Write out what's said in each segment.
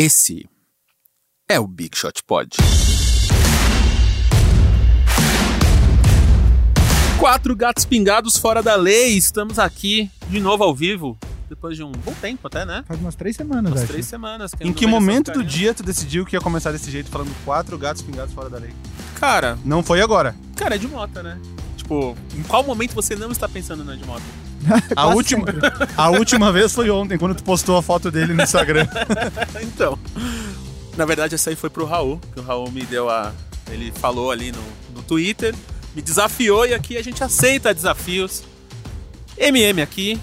Esse é o Big Shot Pod. Quatro gatos pingados fora da lei. Estamos aqui de novo ao vivo. Depois de um bom tempo até, né? Faz umas três semanas, Umas acho. três semanas. Em que momento do dia tu decidiu que ia começar desse jeito, falando quatro gatos pingados fora da lei? Cara, Não foi agora. cara, é de mota, né? Tipo, em qual momento você não está pensando no Ed Mota? A última, sempre. a última vez foi ontem, quando tu postou a foto dele no Instagram. então. Na verdade, essa aí foi pro Raul, que o Raul me deu a. Ele falou ali no, no Twitter, me desafiou e aqui a gente aceita desafios. MM aqui,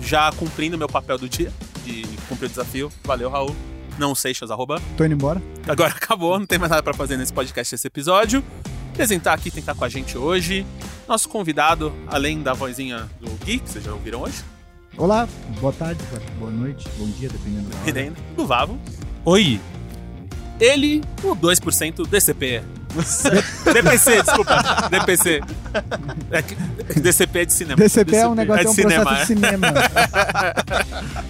já cumprindo meu papel do dia, de cumprir o desafio. Valeu, Raul. Não Seixas, arroba. Tô indo embora. Agora acabou, não tem mais nada pra fazer nesse podcast, esse episódio. Apresentar aqui, quem tá com a gente hoje. Nosso convidado, além da vozinha do Gui, que vocês já ouviram hoje, Olá, boa tarde, boa noite, bom dia, dependendo da hora. Do Vavo. Oi. Ele, o 2% DCP. DPC, desculpa. DPC. É que- DCP é de cinema. DCP é um negócio, é, de um cinema. processo de cinema.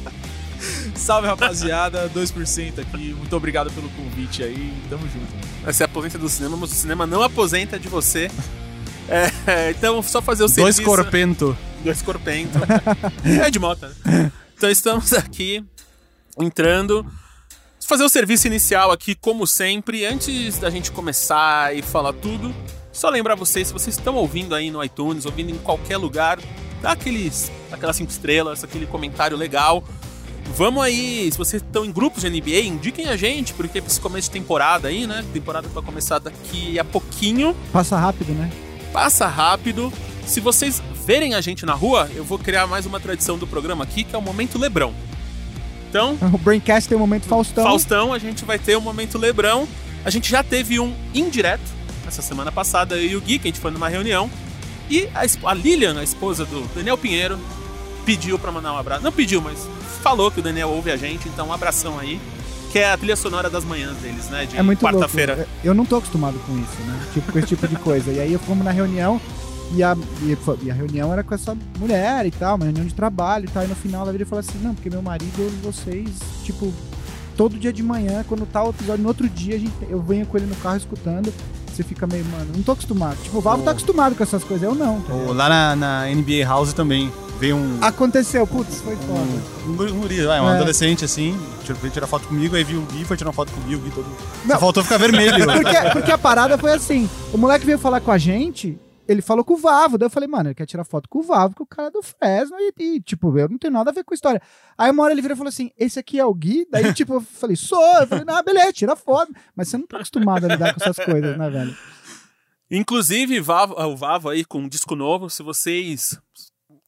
Salve rapaziada, 2% aqui. Muito obrigado pelo convite aí. Tamo junto. Você aposenta do cinema, mas o cinema não aposenta de você. É, então, só fazer o Dois serviço. corpento. Dois corpento. é de moto, né? Então estamos aqui entrando. Fazer o serviço inicial aqui, como sempre. Antes da gente começar e falar tudo, só lembrar vocês, se vocês estão ouvindo aí no iTunes, ouvindo em qualquer lugar, dá aqueles, aquelas cinco estrelas, aquele comentário legal. Vamos aí, se vocês estão em grupos de NBA, indiquem a gente, porque esse começo de temporada aí, né? Temporada que vai começar daqui a pouquinho Passa rápido, né? passa rápido. Se vocês verem a gente na rua, eu vou criar mais uma tradição do programa aqui, que é o Momento Lebrão. Então, O Braincast tem o momento Faustão. Faustão, a gente vai ter o Momento Lebrão. A gente já teve um indireto essa semana passada, eu e o Gui, que a gente foi numa reunião. E a, a Lilian, a esposa do Daniel Pinheiro, pediu pra mandar um abraço. Não pediu, mas falou que o Daniel ouve a gente, então um abração aí. Que é a trilha sonora das manhãs deles, né? De É muito quarta-feira. Eu não tô acostumado com isso, né? Tipo, com esse tipo de coisa. E aí fomos na reunião e a, e, e a reunião era com essa mulher e tal, uma reunião de trabalho e tal. E no final da vida ele falou assim: não, porque meu marido ouve vocês, tipo, todo dia de manhã, quando tá o episódio, no outro dia a gente, eu venho com ele no carro escutando. Você fica meio, mano, não tô acostumado. Tipo, o Valvo tá acostumado com essas coisas, eu não. tá Ou ligado? Lá na, na NBA House também veio um. Aconteceu, putz, foi foda. Um, um guri, vai, um É. adolescente assim, veio tirar foto comigo, aí viu o Gui, foi tirar foto comigo, o Gui todo. Não. Só faltou ficar vermelho. Porque, porque a parada foi assim: o moleque veio falar com a gente, ele falou com o Vavo. Daí eu falei, mano, ele quer tirar foto com o Vavo, que o cara é do Fresno, e, e, tipo, eu não tenho nada a ver com a história. Aí uma hora ele virou e falou assim: esse aqui é o Gui? Daí, tipo, eu falei, sou. Eu falei, não, beleza, tira foto. Mas você não tá acostumado a lidar com essas coisas, né, velho? Inclusive, Vavo- o Vavo aí com um disco novo, se vocês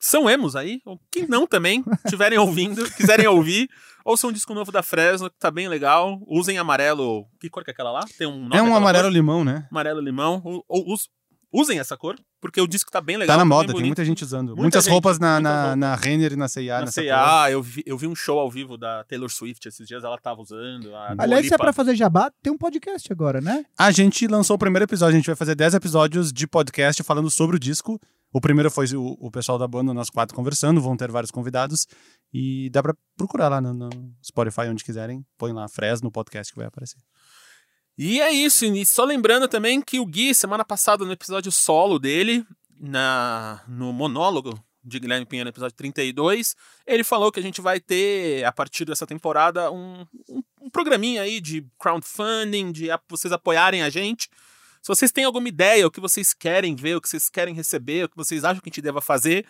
são emos aí, ou quem não também, estiverem ouvindo, quiserem ouvir, ouçam um disco novo da Fresno, que tá bem legal. Usem amarelo. Que cor que é aquela lá? Tem um nome É um amarelo cor? limão, né? Amarelo limão. Ou, ou usem essa cor, porque o disco tá bem legal. Tá na bem moda, tem muita gente usando. Muita Muitas gente, roupas na, na, na Renner e na C&A. Na C&A, eu vi, eu vi um show ao vivo da Taylor Swift esses dias, ela tava usando. A Dua Aliás, se é pra fazer jabá, tem um podcast agora, né? A gente lançou o primeiro episódio, a gente vai fazer 10 episódios de podcast falando sobre o disco. O primeiro foi o, o pessoal da banda, nós quatro conversando, vão ter vários convidados. E dá pra procurar lá no, no Spotify, onde quiserem. Põe lá Fresno podcast que vai aparecer. E é isso, e só lembrando também que o Gui, semana passada, no episódio solo dele, na, no monólogo de Guilherme Pinheiro, no episódio 32, ele falou que a gente vai ter, a partir dessa temporada, um, um, um programinha aí de crowdfunding, de a- vocês apoiarem a gente. Se vocês têm alguma ideia, o que vocês querem ver, o que vocês querem receber, o que vocês acham que a gente deva fazer,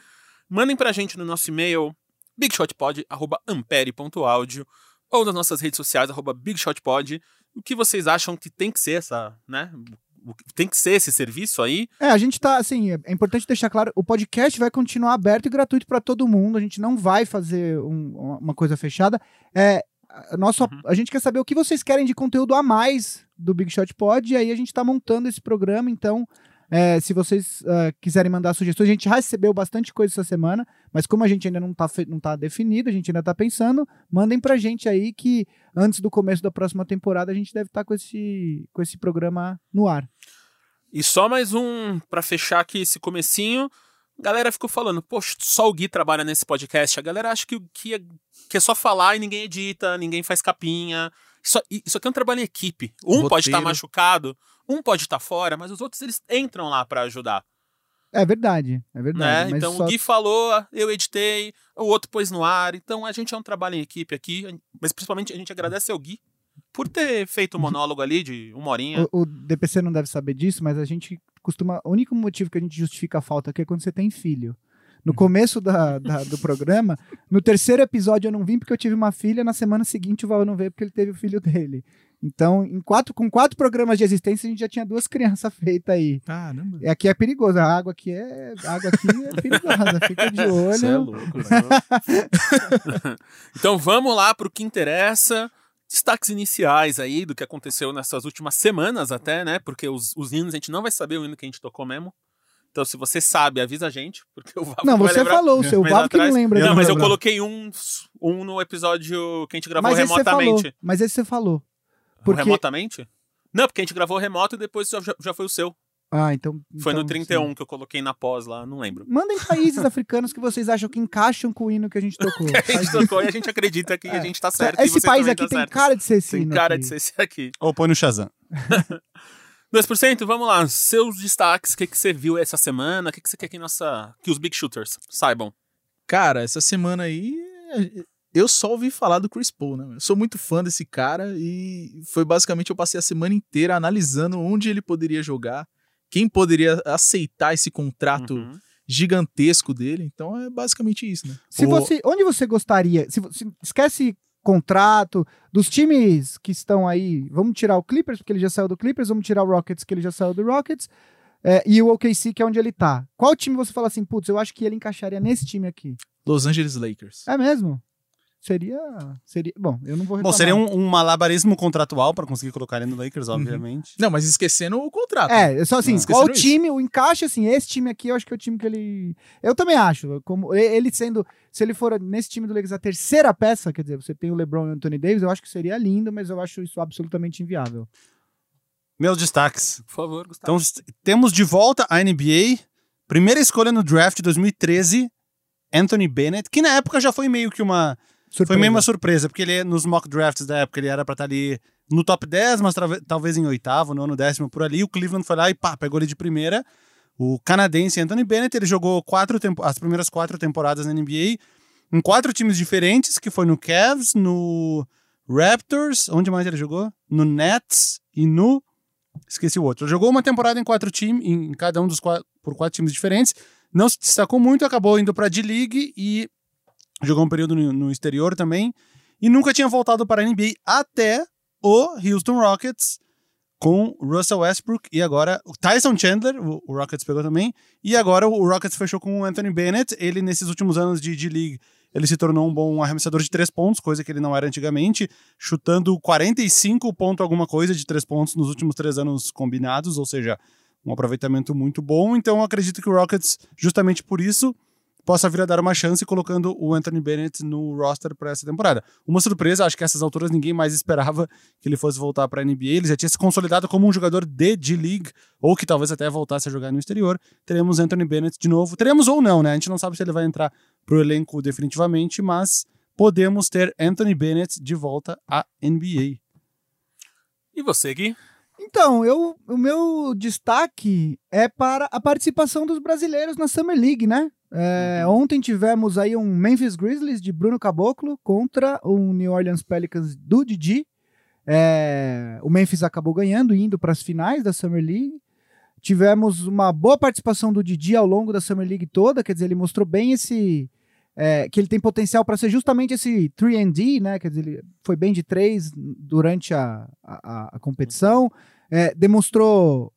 mandem pra gente no nosso e-mail bigshotpod.ampere.audio ou nas nossas redes sociais, arroba bigshotpod, o que vocês acham que tem que ser essa, né? Tem que ser esse serviço aí. É, a gente tá, assim, é importante deixar claro, o podcast vai continuar aberto e gratuito pra todo mundo, a gente não vai fazer um- uma coisa fechada. É, nosso, Uhum. a gente quer saber o que vocês querem de conteúdo a mais do Big Shot Pod, e aí a gente tá montando esse programa, então, é, se vocês ah, quiserem mandar sugestões, a gente já recebeu bastante coisa essa semana, mas como a gente ainda não tá, fe- não tá definido, a gente ainda tá pensando, mandem pra gente aí que antes do começo da próxima temporada a gente deve estar com, esse, com esse programa no ar. E só mais um pra fechar aqui esse comecinho. A galera ficou falando, poxa, só o Gui trabalha nesse podcast. A galera acha que, que, é, que é só falar e ninguém edita, ninguém faz capinha. Isso, isso aqui é um trabalho em equipe. Um pode estar Roteiro. machucado, um pode estar fora, mas os outros eles entram lá pra ajudar. É verdade, é verdade. Né? Então só- o Gui falou, eu editei, o outro pôs no ar. Então a gente é um trabalho em equipe aqui, mas principalmente a gente agradece ao Gui por ter feito o monólogo ali de uma horinha. O, o DPC não deve saber disso, mas a gente costuma. O único motivo que a gente justifica a falta aqui é quando você tem filho. No começo da, da- do programa, no terceiro episódio eu não vim porque eu tive uma filha, na semana seguinte o Val não veio porque ele teve o filho dele. Então, em quatro, com quatro programas de existência, a gente já tinha duas crianças feitas aí. Caramba. E aqui é perigoso, a água aqui é, a água aqui é perigosa, fica de Você é olho. louco, né? Então vamos lá pro que interessa. Destaques iniciais aí do que aconteceu nessas últimas semanas até, né? Porque os, os hinos a gente não vai saber o hino que a gente tocou mesmo. Então se você sabe, avisa a gente, porque o Vavo Não, você lembrar. falou, o seu Mês Vavo que não lembra. Não, do mas eu programa. coloquei um, um no episódio que a gente gravou mas esse você falou. remotamente. Mas esse você falou. Porque... Remotamente? Não, porque a gente gravou remoto e depois já, já foi o seu. Ah, então. Foi no então, 31 sim. que eu coloquei na pós lá, não lembro. Mandem países africanos que vocês acham que encaixam com o hino que a gente tocou. A gente tocou e a gente acredita que a gente tá certo. Esse país aqui tá tem certo. cara de ser esse Tem cara aqui. de ser esse aqui. Ou põe no Shazam. 2%, vamos lá. Seus destaques, o que, que você viu essa semana? O que, que você quer que, nossa, que os Big Shooters saibam? Cara, essa semana aí eu só ouvi falar do Chris Paul, né? Eu sou muito fã desse cara e foi basicamente eu passei a semana inteira analisando onde ele poderia jogar, quem poderia aceitar esse contrato Uhum. gigantesco dele. Então é basicamente isso, né? Se O- você, onde você gostaria? Se, se- esquece contrato dos times que estão aí. Vamos tirar o Clippers porque ele já saiu do Clippers. Vamos tirar o Rockets que ele já saiu do Rockets. é, e o OKC que é onde ele tá. Qual time você fala assim, putz, eu acho que ele encaixaria nesse time aqui? Los Angeles Lakers. É mesmo? Seria, seria. Bom, eu não vou Bom, reclamar. seria um, um malabarismo contratual pra conseguir colocar ele no Lakers, obviamente. Não, mas esquecendo o contrato. É, é só assim, Não, qual o esqueceram time, o encaixe, assim, esse time aqui, eu acho que é o time que ele. Eu também acho. Como e- ele sendo. Se ele for nesse time do Lakers a terceira peça, quer dizer, você tem o LeBron e o Anthony Davis, eu acho que seria lindo, mas eu acho isso absolutamente inviável. Meus destaques. Por favor, Gustavo. Então, s- temos de volta a NBA. Primeira escolha no draft de 2013, Anthony Bennett, que na época já foi meio que uma. Foi Surpresa. meio uma surpresa, porque ele, nos mock drafts da época, ele era pra estar ali no top 10, mas talvez em oitavo, nono, décimo, por ali. O Cleveland foi lá e pá, pegou ele de primeira. O canadense Anthony Bennett, ele jogou quatro as primeiras quatro temporadas na NBA em quatro times diferentes, que foi no Cavs, no Raptors, onde mais ele jogou? No Nets e no... Esqueci o outro. Ele jogou uma temporada em quatro times, em cada um dos quatro, por quatro times diferentes. Não se destacou muito, acabou indo pra D-League e jogou um período no, exterior também. E nunca tinha voltado para a NBA até o Houston Rockets com Russell Westbrook e agora o Tyson Chandler, o, Rockets pegou também, e agora o Rockets fechou com o Anthony Bennett. Ele, nesses últimos anos de D-League, ele se tornou um bom arremessador de três pontos, coisa que ele não era antigamente, chutando 45 ponto alguma coisa de três pontos nos últimos três anos combinados, ou seja, um aproveitamento muito bom. Então acredito que o Rockets, justamente por isso, possa vir a dar uma chance colocando o Anthony Bennett no roster para essa temporada. Uma surpresa, acho que a essas alturas ninguém mais esperava que ele fosse voltar para a NBA. Ele já tinha se consolidado como um jogador de D-League, ou que talvez até voltasse a jogar no exterior. Teremos Anthony Bennett de novo. Teremos ou não, né? A gente não sabe se ele vai entrar pro elenco definitivamente, mas podemos ter Anthony Bennett de volta à NBA. E você, Gui? Então, eu, o meu destaque é para a participação dos brasileiros na Summer League, né? É, Ontem tivemos aí um Memphis Grizzlies de Bruno Caboclo contra o New Orleans Pelicans do Didi. É, o Memphis acabou ganhando, indo para as finais da Summer League. Tivemos uma boa participação do Didi ao longo da Summer League toda, quer dizer, ele mostrou bem esse. é, que ele tem potencial para ser justamente esse 3D, né? Quer dizer, ele foi bem de três durante a, a, a competição. É, demonstrou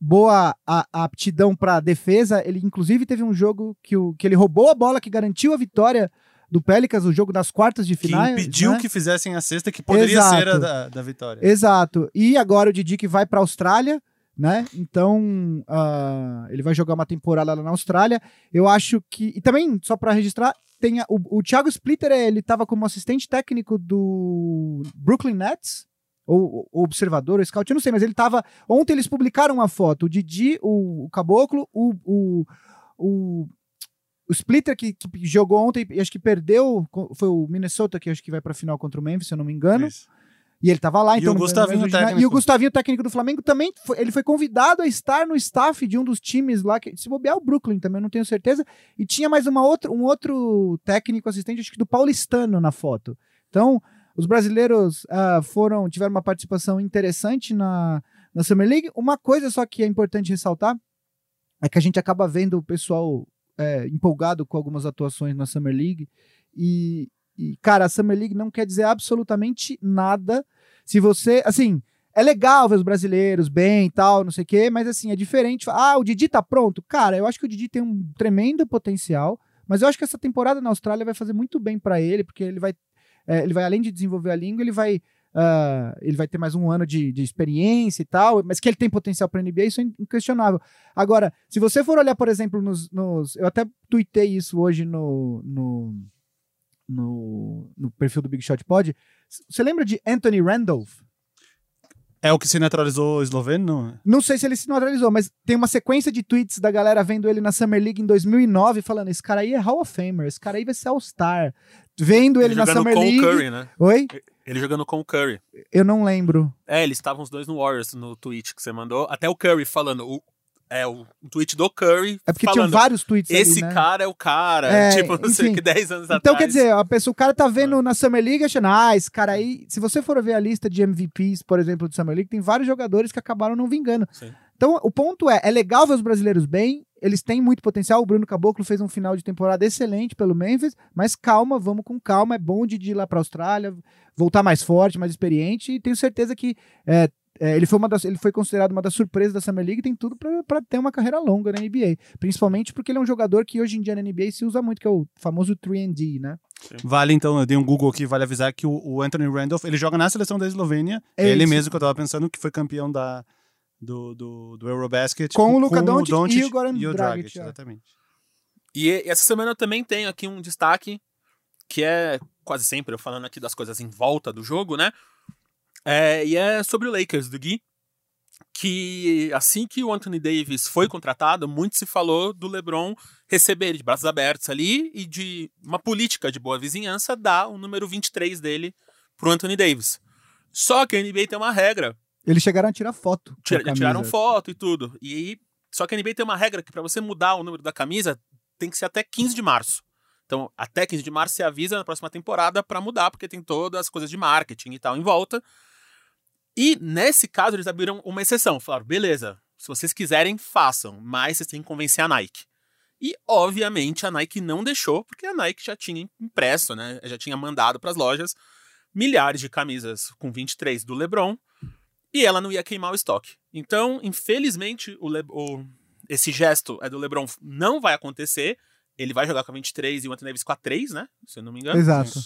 boa a, a aptidão para defesa. Ele, inclusive, teve um jogo que, o, que ele roubou a bola que garantiu a vitória do Pelicans, o jogo das quartas de Que final. impediu né? que fizessem a sexta, que poderia Exato. ser a da, da vitória. Exato. E agora o Didi que vai para a Austrália, né? Então ah, ele vai jogar uma temporada lá na Austrália. Eu acho que e também só para registrar tem a- o, o Thiago Splitter ele estava como assistente técnico do Brooklyn Nets ou, ou observador, ou scout, eu não sei, mas ele estava. Ontem eles publicaram uma foto, o Didi, o, o Caboclo, o, o, o, o Splitter que, que jogou ontem e acho que perdeu, foi o Minnesota que acho que vai pra final contra o Memphis, se eu não me engano. Isso. E ele tava lá, E então. o no- Gustavinho, técnico. E o Gustavinho, técnico do Flamengo, também foi, ele foi convidado a estar no staff de um dos times lá, que se bobear o Brooklyn também, eu não tenho certeza. E tinha mais uma outra, um outro técnico assistente, acho que do Paulistano na foto. Então, os brasileiros ah, foram, tiveram uma participação interessante na, na Summer League. Uma coisa só que é importante ressaltar é que a gente acaba vendo o pessoal é, empolgado com algumas atuações na Summer League. E, e, cara, a Summer League não quer dizer absolutamente nada. Se você, assim, é legal ver os brasileiros bem e tal, não sei o quê, mas assim, é diferente. Ah, o Didi tá pronto? Cara, eu acho que o Didi tem um tremendo potencial, mas eu acho que essa temporada na Austrália vai fazer muito bem pra ele, porque ele vai, é, ele vai além de desenvolver a língua, ele vai. ah, ele vai ter mais um ano de, de experiência e tal, mas que ele tem potencial para NBA, isso é inquestionável. Agora, se você for olhar, por exemplo, nos. nos- eu até tuitei isso hoje no, no, no, no perfil do Big Shot Pod. Você lembra de Anthony Randolph? É o que se naturalizou esloveno? Não? Não sei se ele se naturalizou, mas tem uma sequência de tweets da galera vendo ele na Summer League em 2009, falando: esse cara aí é Hall of Famer, esse cara aí vai ser All-Star. Vendo ele, na jogando Summer com League. o Curry, né? Oi? Ele jogando com o Curry. Eu não lembro. É, eles estavam os dois no Warriors no tweet que você mandou. Até o Curry falando. O, é, o tweet do Curry É porque falando. tinham vários tweets Esse ali, né? cara é o cara. É, tipo, não sei enfim. que 10 anos Então, atrás. quer dizer, a pessoa, o cara tá vendo na Summer League achando, ah, esse cara aí. Se você for ver a lista de MVPs, por exemplo, de Summer League, tem vários jogadores que acabaram não vingando. Sim. Então, o ponto é: é legal ver os brasileiros bem, eles têm muito potencial. O Bruno Caboclo fez um final de temporada excelente pelo Memphis, mas calma, vamos com calma. É bom de ir lá pra Austrália, voltar mais forte, mais experiente, e tenho certeza que. é, é, ele, foi uma das, ele foi considerado uma das surpresas da Summer League, tem tudo pra ter uma carreira longa na NBA. Principalmente porque ele é um jogador que hoje em dia na NBA se usa muito, que é o famoso 3D, né? Vale, então, eu dei um Google aqui, vale avisar que o, o Anthony Randolph, ele joga na seleção da Eslovênia. É ele isso. mesmo que eu tava pensando, que foi campeão da, do, do, do Eurobasket. Com o Luka Doncic e o Goran e o Dragic, Dragic, é. exatamente. E, e essa semana eu também tenho aqui um destaque, que é quase sempre eu falando aqui das coisas em volta do jogo, né? É, e é sobre o Lakers do Gui, que assim que o Anthony Davis foi contratado, muito se falou do LeBron receber ele de braços abertos ali e de uma política de boa vizinhança dar o número 23 dele pro Anthony Davis. Só que a NBA tem uma regra Eles chegaram a tirar foto. Tira- tiraram foto e tudo. E aí, só que a NBA tem uma regra que pra você mudar o número da camisa tem que ser até 15 de março. Então, até 15 de março você avisa na próxima temporada pra mudar, porque tem todas as coisas de marketing e tal em volta. E nesse caso eles abriram uma exceção, falaram: "Beleza, se vocês quiserem, façam, mas vocês têm que convencer a Nike". E obviamente a Nike não deixou, porque a Nike já tinha impresso, né? Já tinha mandado pras lojas milhares de camisas com 23 do LeBron e ela não ia queimar o estoque. Então, infelizmente, o Le- o- esse gesto é do LeBron não vai acontecer. Ele vai jogar com a 23 e o Anthony Davis com a 3, né? Se eu não me engano. Exato.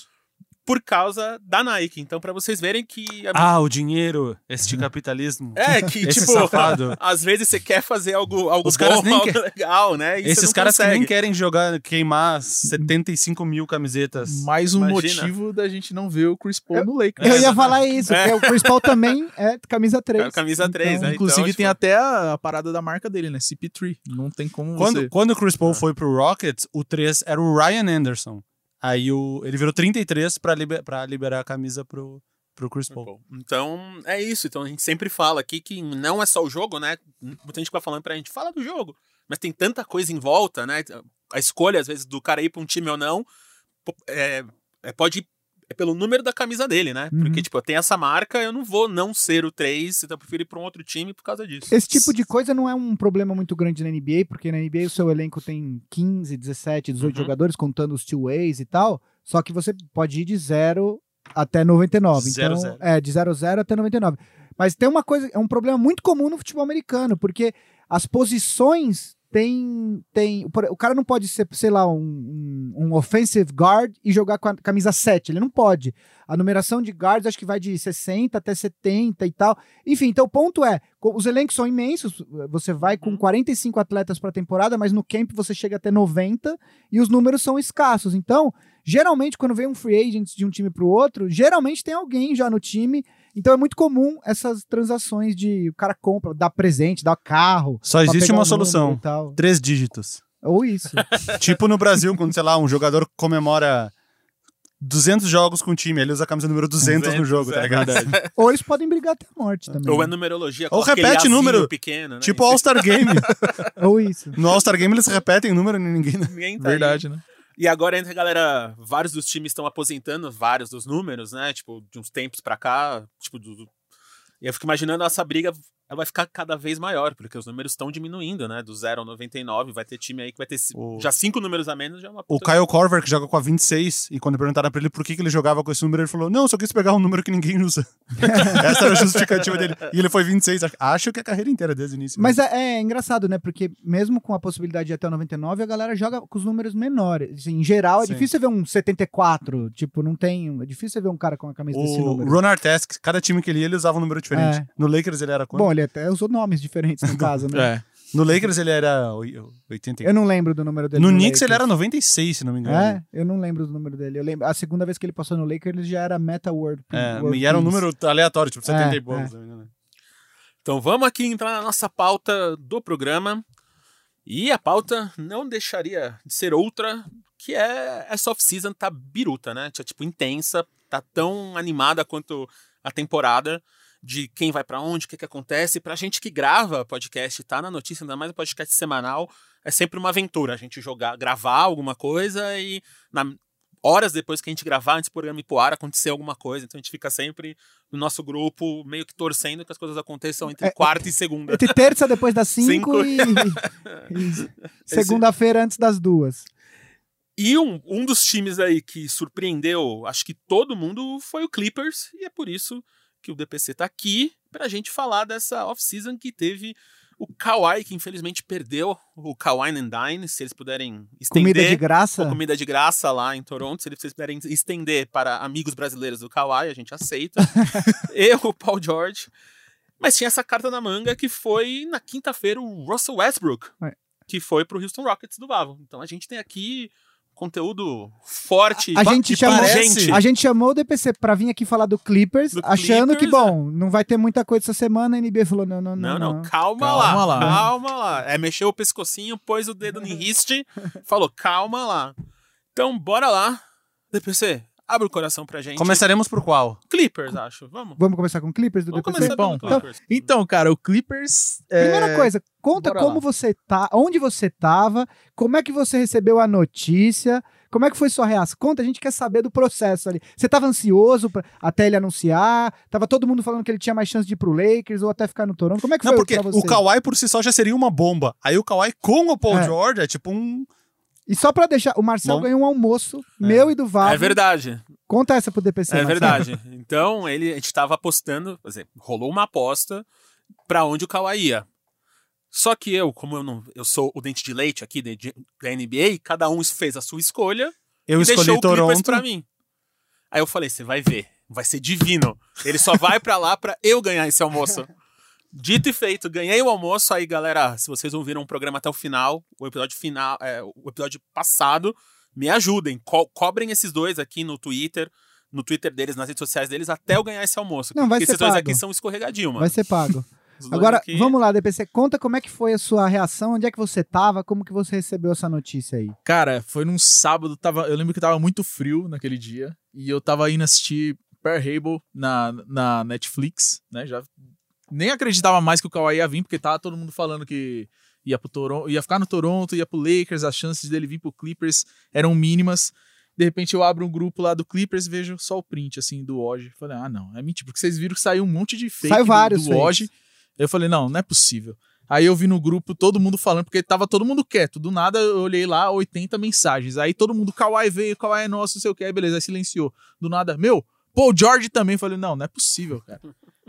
Por causa da Nike. Então, pra vocês verem que. a- Ah, o dinheiro, este capitalismo. é, que, Esse tipo, safado. às vezes você quer fazer algo, algo Os caras bom, nem algo quer- legal, né? E Esses caras que nem consegue. querem jogar, queimar 75 mil camisetas. Mais um Imagina. motivo da gente não ver o Chris Paul no Lakers. Eu ia É. falar isso, É. porque o Chris Paul também é camisa 3. Camisa 3, Então, né? Inclusive Então, tem tipo, até a, a parada da marca dele, né? CP3. Não tem como Quando, você... quando o Chris Ah. Paul foi pro Rockets, o 3 era o Ryan Anderson. Aí o, ele virou 33 pra, liber, pra liberar a camisa pro, pro Chris Paul. Então, é isso. Então a gente sempre fala aqui que não é só o jogo, né? Muita gente vai falando pra gente, fala do jogo. Mas tem tanta coisa em volta, né? A escolha, às vezes, do cara ir pra um time ou não, é, é- pode ir é pelo número da camisa dele, né? Uhum. Porque, tipo, eu tenho essa marca, eu não vou não ser o 3, então eu prefiro ir pra um outro time por causa disso. Esse tipo de coisa não é um problema muito grande na NBA, porque na NBA o seu elenco tem 15, 17, 18 Uhum. jogadores, contando os two-ways e tal. Só que você pode ir de 0 até 99. Zero, então, zero. é, de 0 a 0 até 99. Mas tem uma coisa, é um problema muito comum no futebol americano, porque as posições tem. tem o cara não pode ser, sei lá, um, um, offensive guard e jogar com a camisa 7. Ele não pode. A numeração de guards acho que vai de 60 até 70 e tal. Enfim, então o ponto é: os elencos são imensos. Você vai com Uhum. 45 atletas para a temporada, mas no camp você chega até 90 e os números são escassos. Então, geralmente, quando vem um free agent de um time para o outro, geralmente tem alguém já no time. Então é muito comum essas transações de o cara compra, dá presente, dá carro. Só existe uma solução. tal. Três dígitos. Ou isso. Tipo no Brasil, quando, sei lá, um jogador comemora 200 jogos com o time, ele usa a camisa número 200, no 200, jogo, tá é ligado? Ou eles podem brigar até a morte também. Ou é numerologia Ou repete número. pequeno, né? Tipo All-Star Game. Ou isso. No All-Star Game eles repetem o número e ninguém... Ninguém tá aí. Verdade, né? E agora entra a galera, vários dos times estão aposentando vários dos números, né? Tipo, de uns tempos pra cá, tipo, do, do- eu fico imaginando essa briga, ela vai ficar cada vez maior, porque os números estão diminuindo, né? Do 0 ao 99, vai ter time aí que vai ter O- já cinco números a menos, já é uma O Kyle Corver, que joga com a 26, e quando perguntaram pra ele por que, que ele jogava com esse número, ele falou: Não, só quis pegar um número que ninguém usa. Essa era a justificativa dele. E ele foi 26. Acho que a carreira inteira desde o início. Mas é, é engraçado, né? Porque mesmo com a possibilidade de até o 99, a galera joga com os números menores. Assim, em geral, é Sim. difícil você ver um 74. Tipo, não tem. É difícil você ver um cara com a camisa desse O número. Ron Artest, cada time que ele ia, ele usava um número diferente. É. No Lakers ele era quanto? Bom, ele até usou nomes diferentes no caso, né? É. No Lakers ele era oi- 80. Eu não lembro do número dele. no Knicks ele Lakers. era 96, se não me engano. É, eu não lembro do número dele. Eu lembro, a segunda vez que ele passou no Lakers, ele já era Meta World. É, World e era um número aleatório, tipo 70 É, e poucos. é. se não me engano. Então vamos aqui entrar na nossa pauta do programa. E a pauta não deixaria de ser outra, que é essa off-season tá biruta, né? Tá, tipo, intensa, tá tão animada quanto a temporada de quem vai pra onde, o que que acontece. Pra gente que grava podcast, tá na notícia, ainda mais um podcast semanal, é sempre uma aventura. A gente jogar, gravar alguma coisa e na- horas depois que a gente gravar, antes do programa ir pro ar, acontecer alguma coisa. Então a gente fica sempre no nosso grupo, meio que torcendo que as coisas aconteçam entre É, quarta e segunda. Entre terça depois das 5 Cinco. e, e segunda-feira antes das duas. E um, um dos times aí que surpreendeu, acho que todo mundo, foi o Clippers, e é por isso que o DPC tá aqui pra gente falar dessa off-season que teve o Kawhi, que infelizmente perdeu o Kawhi and Dine, se eles puderem estender Comida de graça. a comida de graça lá em Toronto, se eles puderem estender para amigos brasileiros do Kawhi, a gente aceita. Eu, o Paul George. Mas tinha essa carta na manga que foi na quinta-feira o Russell Westbrook, É. que foi pro Houston Rockets do Vavo. Então a gente tem aqui conteúdo forte A gente chamou-. A gente chamou o DPC pra vir aqui falar do Clippers, Do achando que, Clippers, bom, não vai ter muita coisa essa semana. A NBA falou: não, não, não. Não, não, calma, Calma lá, lá. calma lá. É, mexeu o pescocinho, pôs o dedo no riste, falou, calma lá. Então, bora lá. DPC, abre o coração pra gente. Começaremos por qual? Clippers, acho. Vamos. Vamos começar com Clippers do Vamos DPC? começar Bom, pelo Clippers. Então, cara, o Clippers. é, Primeira coisa, conta bora como lá. você tá, onde você tava, como é que você recebeu a notícia, como é que foi sua reação? Conta, a gente quer saber do processo ali. Você tava ansioso pra- até ele anunciar? Tava todo mundo falando que ele tinha mais chance de ir pro Lakers ou até ficar no Toronto? Como é que Não, foi porque pra você? o Kawhi por si só já seria uma bomba. Aí o Kawhi com o Paul É. George é tipo um. E só pra deixar, o Marcel Bom. ganhou um almoço meu e do Val. É verdade, Conta essa pro DPC. é Marcel. verdade. Então, ele, a gente tava apostando, quer dizer, rolou uma aposta pra onde o Kawhi ia. Só que eu, como eu não, eu sou o dente de leite aqui da da NBA, cada um fez a sua escolha Eu e escolhi deixou o Clippers Toronto. pra mim. Aí eu falei, você vai ver, vai ser divino. Ele só vai pra lá pra eu ganhar esse almoço. Dito e feito, ganhei o almoço. Aí, galera, se vocês não viram o programa até o final, o episódio final, é, o episódio passado, me ajudem. Co- cobrem esses dois aqui no Twitter, no Twitter deles, nas redes sociais deles, até eu ganhar esse almoço. Não, vai porque ser esses dois pago. aqui são escorregadios, mano. Vai ser pago. Dois Agora, aqui- vamos lá, DPC. Conta como é que foi a sua reação, onde é que você tava, como que você recebeu essa notícia aí. Cara, foi num sábado, tava, eu lembro que tava muito frio naquele dia, e eu tava indo assistir Per Hable na, na Netflix, né, já nem acreditava mais que o Kawhi ia vir, porque tava todo mundo falando que ia pro Toronto, ia ficar no Toronto, ia pro Lakers, as chances dele vir pro Clippers eram mínimas. De repente eu abro um grupo lá do Clippers, vejo só o print, assim, do Woj. Falei, ah, não, é mentira, porque vocês viram que saiu um monte de fake do- vários do, fakes. Eu falei, não, não é possível. Aí eu vi no grupo todo mundo falando, porque tava todo mundo quieto. Do nada eu olhei lá, 80 mensagens. Aí todo mundo, Kawhi veio, Kawhi é nosso, não sei o que. Aí beleza, aí silenciou. Do nada, meu, Paul George também. Falei, não, não é possível, cara.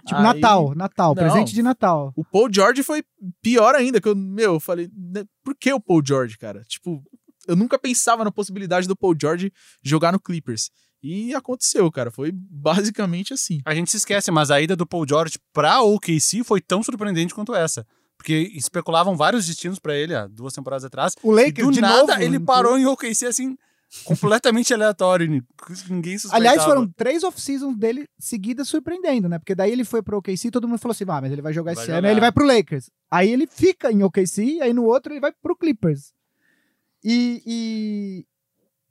Tipo, Aí- Natal, Natal, Não. presente de Natal. O Paul George foi pior ainda, que eu, meu, eu falei, né, por que o Paul George, cara? Tipo, eu nunca pensava na possibilidade do Paul George jogar no Clippers. E aconteceu, cara. Foi basicamente assim. A gente se esquece, mas a ida do Paul George pra OKC foi tão surpreendente quanto essa. Porque especulavam vários destinos pra ele há duas temporadas atrás. O E Lakers, do de nada, novo, ele parou em OKC assim, completamente aleatório. ni- Ninguém suspeitava. Aliás, foram três off-seasons dele seguidas surpreendendo, né? Porque daí ele foi pro OKC e todo mundo falou assim: ah, mas ele vai jogar Vai esse ano, jogar. aí ele vai pro Lakers. Aí ele fica em OKC, aí no outro ele vai pro Clippers. E,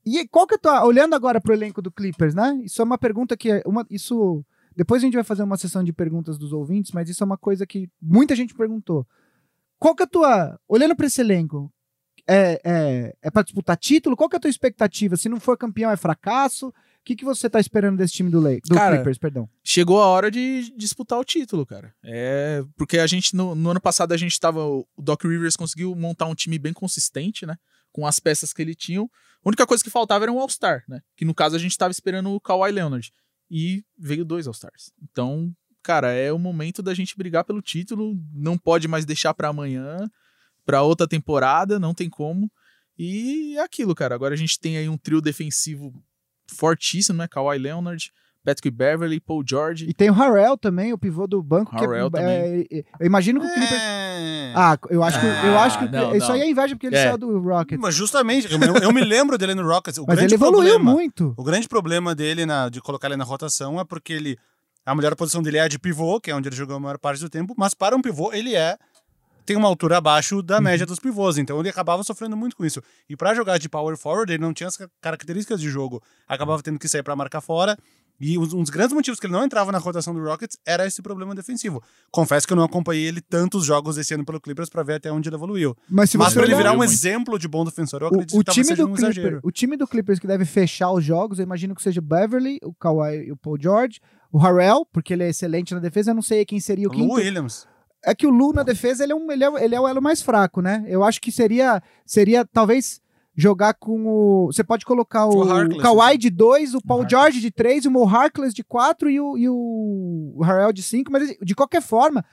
e, e qual que eu tô olhando agora pro elenco do Clippers, né? Isso é uma pergunta que é uma isso depois a gente vai fazer uma sessão de perguntas dos ouvintes, mas isso é uma coisa que muita gente perguntou. Qual que é a tua olhando para esse elenco? É, é, é para disputar título? Qual que é a tua expectativa? Se não for campeão, é fracasso? O que, que você tá esperando desse time do, Lake, do Cara, Clippers, perdão? chegou a hora de disputar o título, cara. É, porque a gente, no, no ano passado, a gente tava. O Doc Rivers conseguiu montar um time bem consistente, né? Com as peças que ele tinha. A única coisa que faltava era um All-Star, né? Que no caso a gente tava esperando o Kawhi Leonard. E veio dois All-Stars. Então, cara, é o momento da gente brigar pelo título. Não pode mais deixar pra amanhã, pra outra temporada, não tem como. E é aquilo, cara. Agora a gente tem aí um trio defensivo fortíssimo, né? Kawhi Leonard, Patrick Beverly, Paul George. E tem o Harrell também, o pivô do banco. que é- Harrell é, também. é, eu imagino que o Clippers. É. Ah, eu acho que, eu Ah, acho que não, isso não. aí é inveja porque ele É. saiu do Rockets. Mas justamente, eu, eu- me lembro dele no Rockets. O Mas ele evoluiu problema, muito. O grande problema dele na- de colocar ele na rotação é porque ele. A melhor posição dele é a de pivô, que é onde ele jogou a maior parte do tempo, mas para um pivô ele é. Tem uma altura abaixo da Uhum. média dos pivôs, então ele acabava sofrendo muito com isso. E para jogar de power forward, ele não tinha as ca- características de jogo. Acabava tendo que sair para marcar fora. E um dos grandes motivos que ele não entrava na rotação do Rockets era esse problema defensivo. Confesso que eu não acompanhei ele tantos jogos esse ano pelo Clippers para ver até onde ele evoluiu. Mas se Mas para ele virar um muito. exemplo de bom defensor, eu o, acredito o que talvez time do um Clippers, exagero. o time do Clippers que deve fechar os jogos, eu imagino que seja o Beverly, o Kawhi e o Paul George, o Harrell, porque ele é excelente na defesa, eu não sei quem seria o quinto. Williams. É que o Lu na defesa, ele é, um, ele, é, ele é o elo mais fraco, né? Eu acho que seria, seria talvez jogar com o... Você pode colocar o, O Harkless, Kawhi assim. de 2, o Paul Harkless. George de 3, o Mo Harkless de 4 e o, e o Harrell de 5, mas de qualquer forma,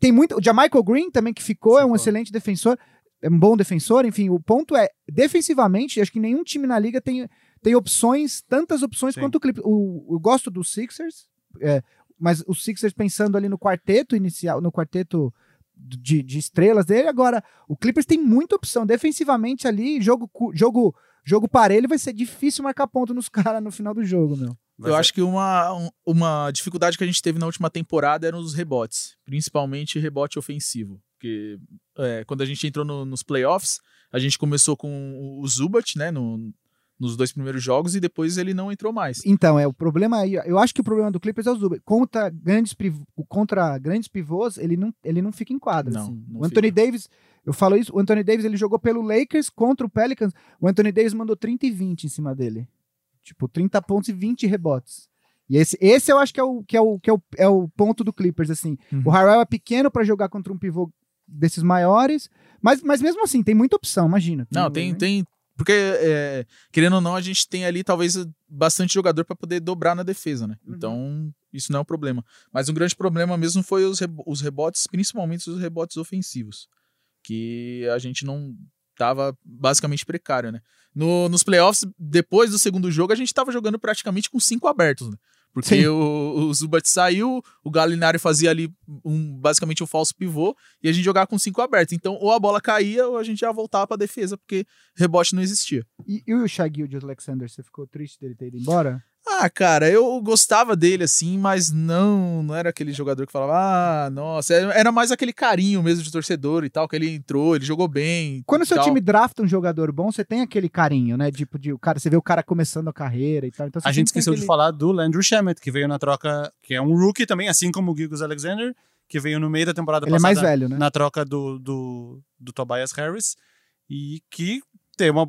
tem muito... O Jamichael Green também que ficou, é um Ficou. excelente defensor, é um bom defensor, enfim, o ponto é, defensivamente, acho que nenhum time na liga tem, tem opções, tantas opções Sim. quanto o Clippers. O, eu gosto dos Sixers, é, mas os Sixers pensando ali no quarteto inicial, no quarteto de, de estrelas dele, agora o Clippers tem muita opção. Defensivamente ali, jogo, jogo, jogo parelho, vai ser difícil marcar ponto nos caras no final do jogo, meu. Vai Eu ser- acho que uma, um- uma dificuldade que a gente teve na última temporada eram os rebotes, principalmente rebote ofensivo. Porque é, quando a gente entrou no- nos playoffs, a gente começou com o Zubat, né, no- nos dois primeiros jogos, e depois ele não entrou mais. Então, é o problema aí. Eu acho que o problema do Clippers é o Zubat. Contra grandes, contra grandes pivôs, ele não, ele não fica em quadra. Não, assim. não o Anthony fica. Davis, eu falo isso, o Anthony Davis ele jogou pelo Lakers contra o Pelicans. O Anthony Davis mandou 30 e 20 em cima dele. Tipo, 30 pontos e 20 rebotes. E esse, esse eu acho que é o, que é o, que é o, é o ponto do Clippers, assim. Uhum. O Harrell é pequeno pra jogar contra um pivô desses maiores, mas, mas mesmo assim, tem muita opção, imagina. Não, tem, tem. Porque, é, querendo ou não, a gente tem ali talvez bastante jogador para poder dobrar na defesa, né? Uhum. Então, isso não é um problema. Mas um grande problema mesmo foi os, rebo- os rebotes, principalmente os rebotes ofensivos. Que a gente não tava basicamente precário, né? No, nos playoffs, depois do segundo jogo, a gente tava jogando praticamente com cinco abertos, né? Porque Sim. o, o Zubat saiu, o Galinari fazia ali um, basicamente um falso pivô, e a gente jogava com cinco abertos. Então, ou a bola caía, ou a gente já voltava pra defesa, porque rebote não existia. E, e o Alexander, você ficou triste dele ter ido embora? Ah, cara, eu gostava dele assim, mas não, não era aquele jogador que falava, ah, nossa, era mais aquele carinho mesmo de torcedor e tal, que ele entrou, ele jogou bem. Quando o seu tal. time drafta um jogador bom, você tem aquele carinho, né? Tipo, de, o cara, você vê o cara começando a carreira e tal. Então A gente esqueceu de aquele- falar do Landry Shamet, que veio na troca, que é um rookie também, assim como o Gigos Alexander, que veio no meio da temporada Ele é passada mais velho, né? na troca do, do, do Tobias Harris e que tem uma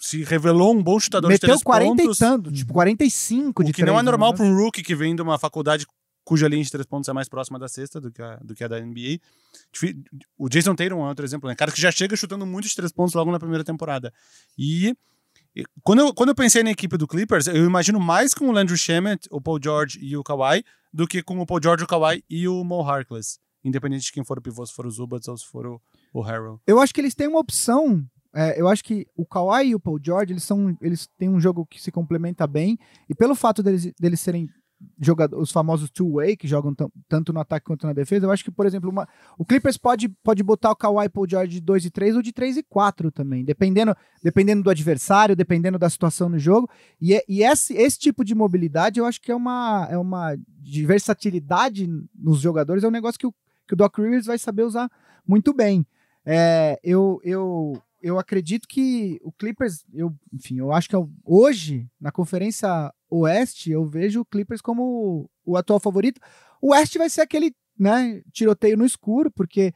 se revelou um bom chutador de Meteu três 40 pontos, e tanto, tipo 45 o de que não é três, né? normal para um rookie que vem de uma faculdade cuja linha de três pontos é mais próxima da sexta do que a, do que a da NBA. O Jason Tatum é outro exemplo, né? Cara que já chega chutando muito de três pontos logo na primeira temporada. E e quando eu, quando eu pensei na equipe do Clippers, eu imagino mais com o Landry Shamet, o Paul George e o Kawhi, do que com o Paul George, o Kawhi e o Mo Harkless. Independente de quem for o pivô, se for o Zubats ou se for o, o Harrell. Eu acho que eles têm uma opção. É, eu acho que o Kawhi e o Paul George, eles são. Eles têm um jogo que se complementa bem. E pelo fato deles, deles serem jogadores, os famosos two-way, que jogam tanto no ataque quanto na defesa, eu acho que, por exemplo, uma- o Clippers pode, pode botar o Kawhi e Paul George de 2 e 3 ou de 3 e 4 também, dependendo, dependendo do adversário, dependendo da situação no jogo. E, é- e esse, esse tipo de mobilidade eu acho que é uma, é uma de versatilidade nos jogadores, é um negócio que o, que o Doc Rivers vai saber usar muito bem. É, eu, eu, eu acredito que o Clippers, eu, enfim, eu acho que eu- hoje, na Conferência Oeste, eu vejo o Clippers como o atual favorito. O Oeste vai ser aquele, né, tiroteio no escuro, porque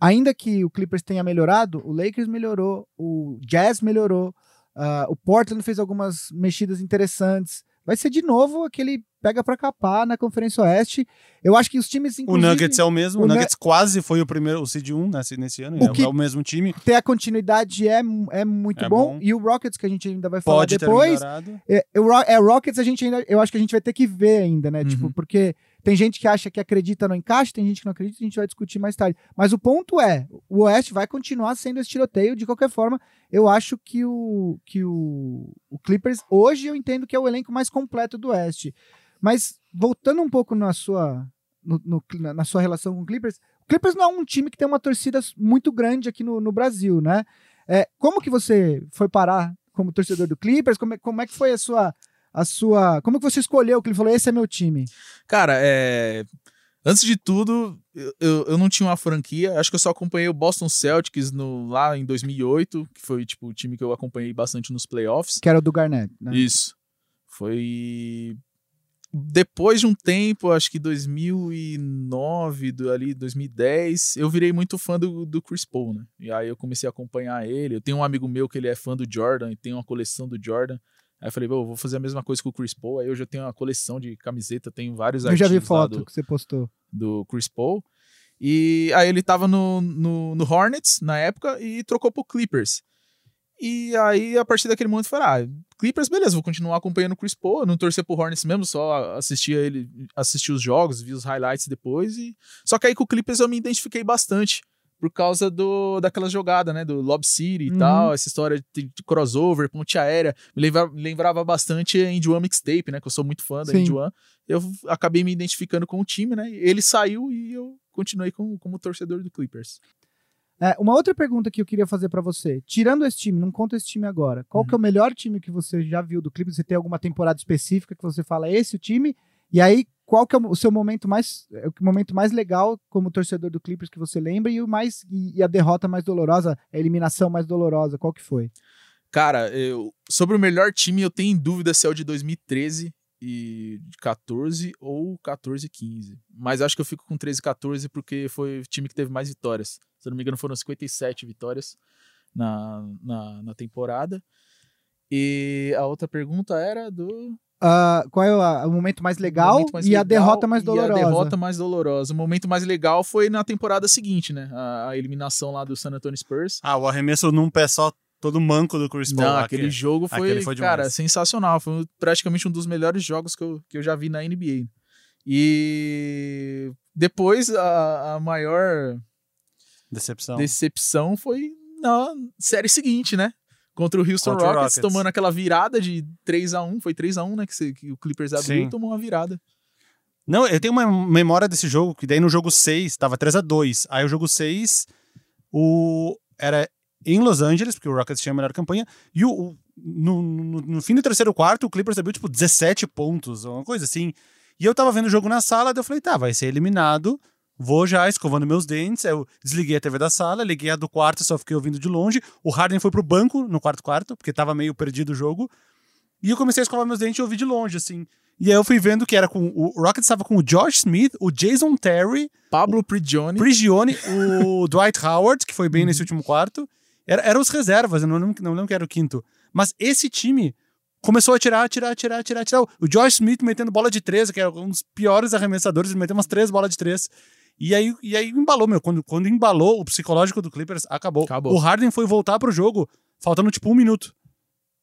ainda que o Clippers tenha melhorado, o Lakers melhorou, o Jazz melhorou, ah, o Portland fez algumas mexidas interessantes. Vai ser de novo aquele pega pra capar na Conferência Oeste. Eu acho que os times, O Nuggets é o mesmo. o O, Nu- Nuggets quase foi o primeiro, o Seed 1 nesse, nesse ano. O é, que- é o mesmo time. ter a continuidade é, é muito É bom. bom. E o Rockets, que a gente ainda vai falar Pode depois, ter melhorado. é, o é, Rockets a gente ainda, eu acho que a gente vai ter que ver ainda, né? Uhum. Tipo, porque tem gente que acha que acredita no encaixe, tem gente que não acredita, a gente vai discutir mais tarde. Mas o ponto é, o Oeste vai continuar sendo esse tiroteio de qualquer forma. Eu acho que o que o, o Clippers hoje eu entendo que é o elenco mais completo do Oeste. Mas voltando um pouco na sua no- no- na- sua relação com o Clippers, o Clippers não é um time que tem uma torcida muito grande aqui no, no Brasil, né? É, como que você foi parar como torcedor do Clippers? Como é, como é que foi a sua a sua. Como que você escolheu que ele falou, esse é meu time? Cara, é. Antes de tudo, eu, eu, eu não tinha uma franquia. Acho que eu só acompanhei o Boston Celtics no, lá em 2008, que foi tipo o time que eu acompanhei bastante nos playoffs. Que era o do Garnett, né? Isso. Foi depois de um tempo, acho que 2009, do, ali 2010, eu virei muito fã do, do Chris Paul, né? E aí eu comecei a acompanhar ele. Eu tenho um amigo meu que ele é fã do Jordan e tem uma coleção do Jordan. Aí eu falei, "Pô, eu vou fazer a mesma coisa com o Chris Paul. Aí eu já tenho uma coleção de camiseta, tenho vários Eu já vi foto do, que você postou. do Chris Paul. E aí ele tava no, no, no Hornets na época e trocou pro Clippers. E aí, a partir daquele momento, eu falei, ah, Clippers, beleza, vou continuar acompanhando o Chris Paul, não torcer pro Hornets mesmo, só assistia ele, assisti os jogos, vi os highlights depois. E... Só que aí com o Clippers eu me identifiquei bastante. Por causa do, daquela jogada, né? Do Lob City e Uhum. tal, essa história de, de crossover, ponte aérea. Me lembrava, lembrava bastante a Indy One Mixtape, né? Que eu sou muito fã da. Indy One. Eu acabei me identificando com o time, né? Ele saiu e eu continuei como, como torcedor do Clippers. É, uma outra pergunta que eu queria fazer pra você. Tirando esse time, não conta esse time agora. Qual que é o melhor time que você já viu do Clippers? Você tem alguma temporada específica que você fala, esse é o time? E aí, qual que é o seu momento mais, é o momento mais legal como torcedor do Clippers que você lembra e o mais e, a derrota mais dolorosa, a eliminação mais dolorosa, qual que foi? Cara, eu, sobre o melhor time, eu tenho em dúvida se é o de 2013 e 14 ou 14 e 15. Mas acho que eu fico com 13 e 14 porque foi o time que teve mais vitórias. Se eu não me engano, foram 57 vitórias na, na, na temporada. E a outra pergunta era do. Ah, qual é o, a- o momento mais legal momento mais e a legal derrota mais e dolorosa? a derrota mais dolorosa. O momento mais legal foi na temporada seguinte, né? A, a eliminação lá do San Antonio Spurs. Ah, o arremesso num pé só, todo manco do Chris Paul. Não, lá, aquele que- jogo foi, aquele foi cara, sensacional. Foi praticamente um dos melhores jogos que eu, que eu já vi na NBA. E depois a, a maior Decepção. decepção foi na série seguinte, né? Contra o Houston Contra Rockets, Rockets. tomando aquela virada de 3 a 1 Foi 3 a 1 né? Que, se- que o Clippers abriu Sim. e tomou uma virada. Não, eu tenho uma memória desse jogo, que daí no jogo 6 tava 3 a 2 Aí o jogo 6 o... era em Los Angeles, porque o Rockets tinha a melhor campanha, e o, o- no, no, no fim do terceiro quarto, o Clippers abriu tipo 17 pontos, uma coisa assim. E eu tava vendo o jogo na sala, daí eu falei, tá, vai ser eliminado, vou já escovando meus dentes. Aí eu desliguei a TV da sala, liguei a do quarto, só fiquei ouvindo de longe. O Harden foi pro banco no quarto quarto, porque tava meio perdido o jogo. E eu comecei a escovar meus dentes e ouvir de longe, assim. E aí eu fui vendo que era com. O Rockets estava com o Josh Smith, o Jason Terry, Pablo Prigioni. Prigione, o Dwight Howard, que foi bem nesse último quarto. Era, eram os reservas, eu não lembro, não lembro que era o quinto. Mas esse time começou a tirar, tirar, tirar, tirar, tirar. O Josh Smith metendo bola de três, que era um dos piores arremessadores, ele meteu umas três bolas de três. E aí, e aí embalou, meu. Quando, quando embalou, o psicológico do Clippers acabou. Acabou. O Harden foi voltar pro jogo, faltando tipo um minuto.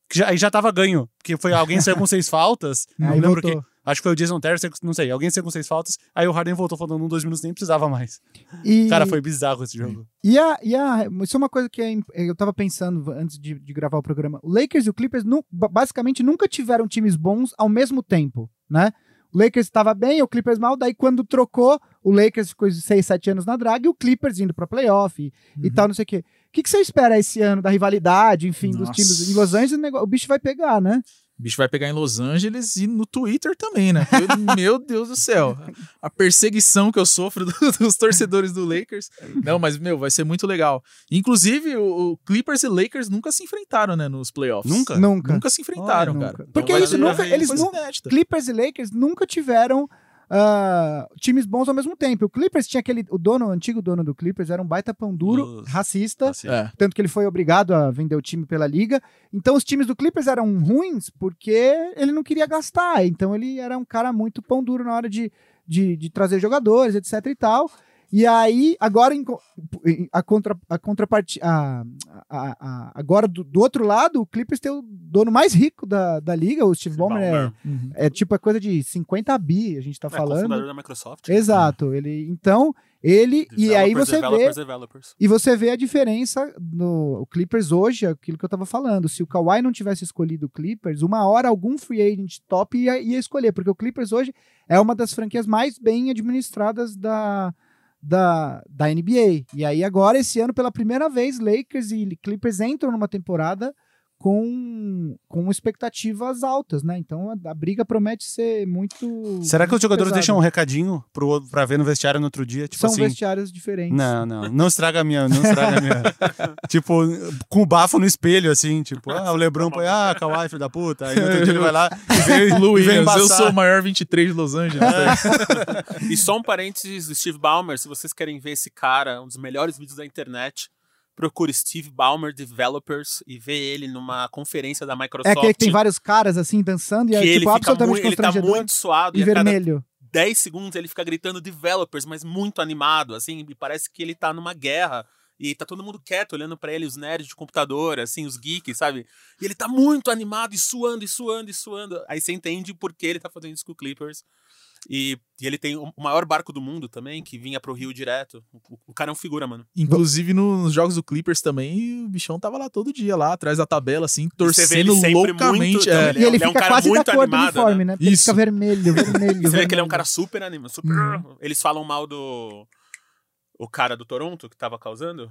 Que já, aí já tava ganho. Porque foi alguém saiu com seis faltas. Não Aí lembro voltou. quem. Acho que foi o Jason Terry, não sei. Alguém saiu com seis faltas. Aí o Harden voltou faltando um, dois minutos, nem precisava mais. E, Cara, foi bizarro esse jogo. E a, e a. Isso é uma coisa que é eu tava pensando antes de, de gravar o programa. O Lakers e o Clippers nu- ba- basicamente nunca tiveram times bons ao mesmo tempo, né? O Lakers estava bem, o Clippers mal, daí quando trocou, o Lakers ficou 6, 7 anos na draga e o Clippers indo pra playoff e, e Uhum. tal, não sei o quê. O que, que você espera esse ano da rivalidade, enfim, dos Nossa. times em Los Angeles? O bicho vai pegar, né? O bicho vai pegar em Los Angeles e no Twitter também, né? Eu- meu Deus do céu. A perseguição que eu sofro do- dos torcedores do Lakers. Não, mas, meu, vai ser muito legal. Inclusive, o, o Clippers e Lakers nunca se enfrentaram, né, nos playoffs. Nunca? Nunca. Nunca se enfrentaram, Olha, cara. nunca. Então Porque vai isso ser nunca- eles coisa nu- inédita. Clippers e Lakers nunca tiveram ah, times bons ao mesmo tempo. O Clippers tinha aquele. O dono, o antigo dono do Clippers era um baita pão duro, Os- racista. Assim. É. Tanto que ele foi obrigado a vender o time pela liga. Então os times do Clippers eram ruins porque ele não queria gastar. Então ele era um cara muito pão duro na hora de, de, de trazer jogadores, etc e tal. E aí, agora a, contra, a contrapartida. A, a- a- agora, do, do outro lado, o Clippers tem o dono mais rico da, da liga, o Steve Ballmer. É. Uhum. é tipo a coisa de 50 bi, a gente tá É, falando. cofundador da Microsoft. Exato. Ele, então, ele. E aí Developers, você vê. developers, developers. E você vê a diferença no o Clippers hoje, aquilo que eu tava falando. Se o Kawhi não tivesse escolhido o Clippers, uma hora algum free agent top ia, ia escolher, porque o Clippers hoje é uma das franquias mais bem administradas da, da, da NBA. E aí agora, esse ano, pela primeira vez, Lakers e Clippers entram numa temporada com, com expectativas altas, né? Então a, a briga promete ser muito. Será que os jogadores pesada. deixam um recadinho pro, outro- pra ver no vestiário no outro dia? Tipo São assim. vestiários diferentes. Não, não. Não estraga a minha. Não estraga a minha. tipo, com o bafo no espelho, assim. Tipo, ah, o Lebron põe, ah, Kawhi, filho da puta. Aí no outro dia ele vai lá e vem, e vem eu sou o maior 23 de Los Angeles. E só um parênteses do Steve Ballmer, se vocês querem ver esse cara, um dos melhores vídeos da internet, procure Steve Ballmer Developers e vê ele numa conferência da É Microsoft. aquele que tem vários caras assim dançando e é tipo absolutamente muito, ele tá muito suado e e vermelho. 10 segundos ele fica gritando developers, mas muito animado, assim, e parece que ele tá numa guerra. E tá todo mundo quieto olhando pra ele, os nerds de computador, assim, os geeks, sabe? E ele tá muito animado e suando, e suando, e suando. Aí você entende por que ele tá fazendo isso com o Clippers. E, e ele tem o maior barco do mundo também, que vinha pro Rio direto. O, o cara é um figura, mano. Inclusive nos jogos do Clippers também, o bichão tava lá todo dia, lá atrás da tabela, assim, você vê ele torcendo sempre loucamente. muito- é. Ele e ele ele é um fica cara quase da muito cor do animado, uniforme, né? Porque Ele Isso. fica vermelho, vermelho. Você vê que ele é um cara super animado. Super... Uhum. Eles falam mal do. O cara do Toronto que tava causando.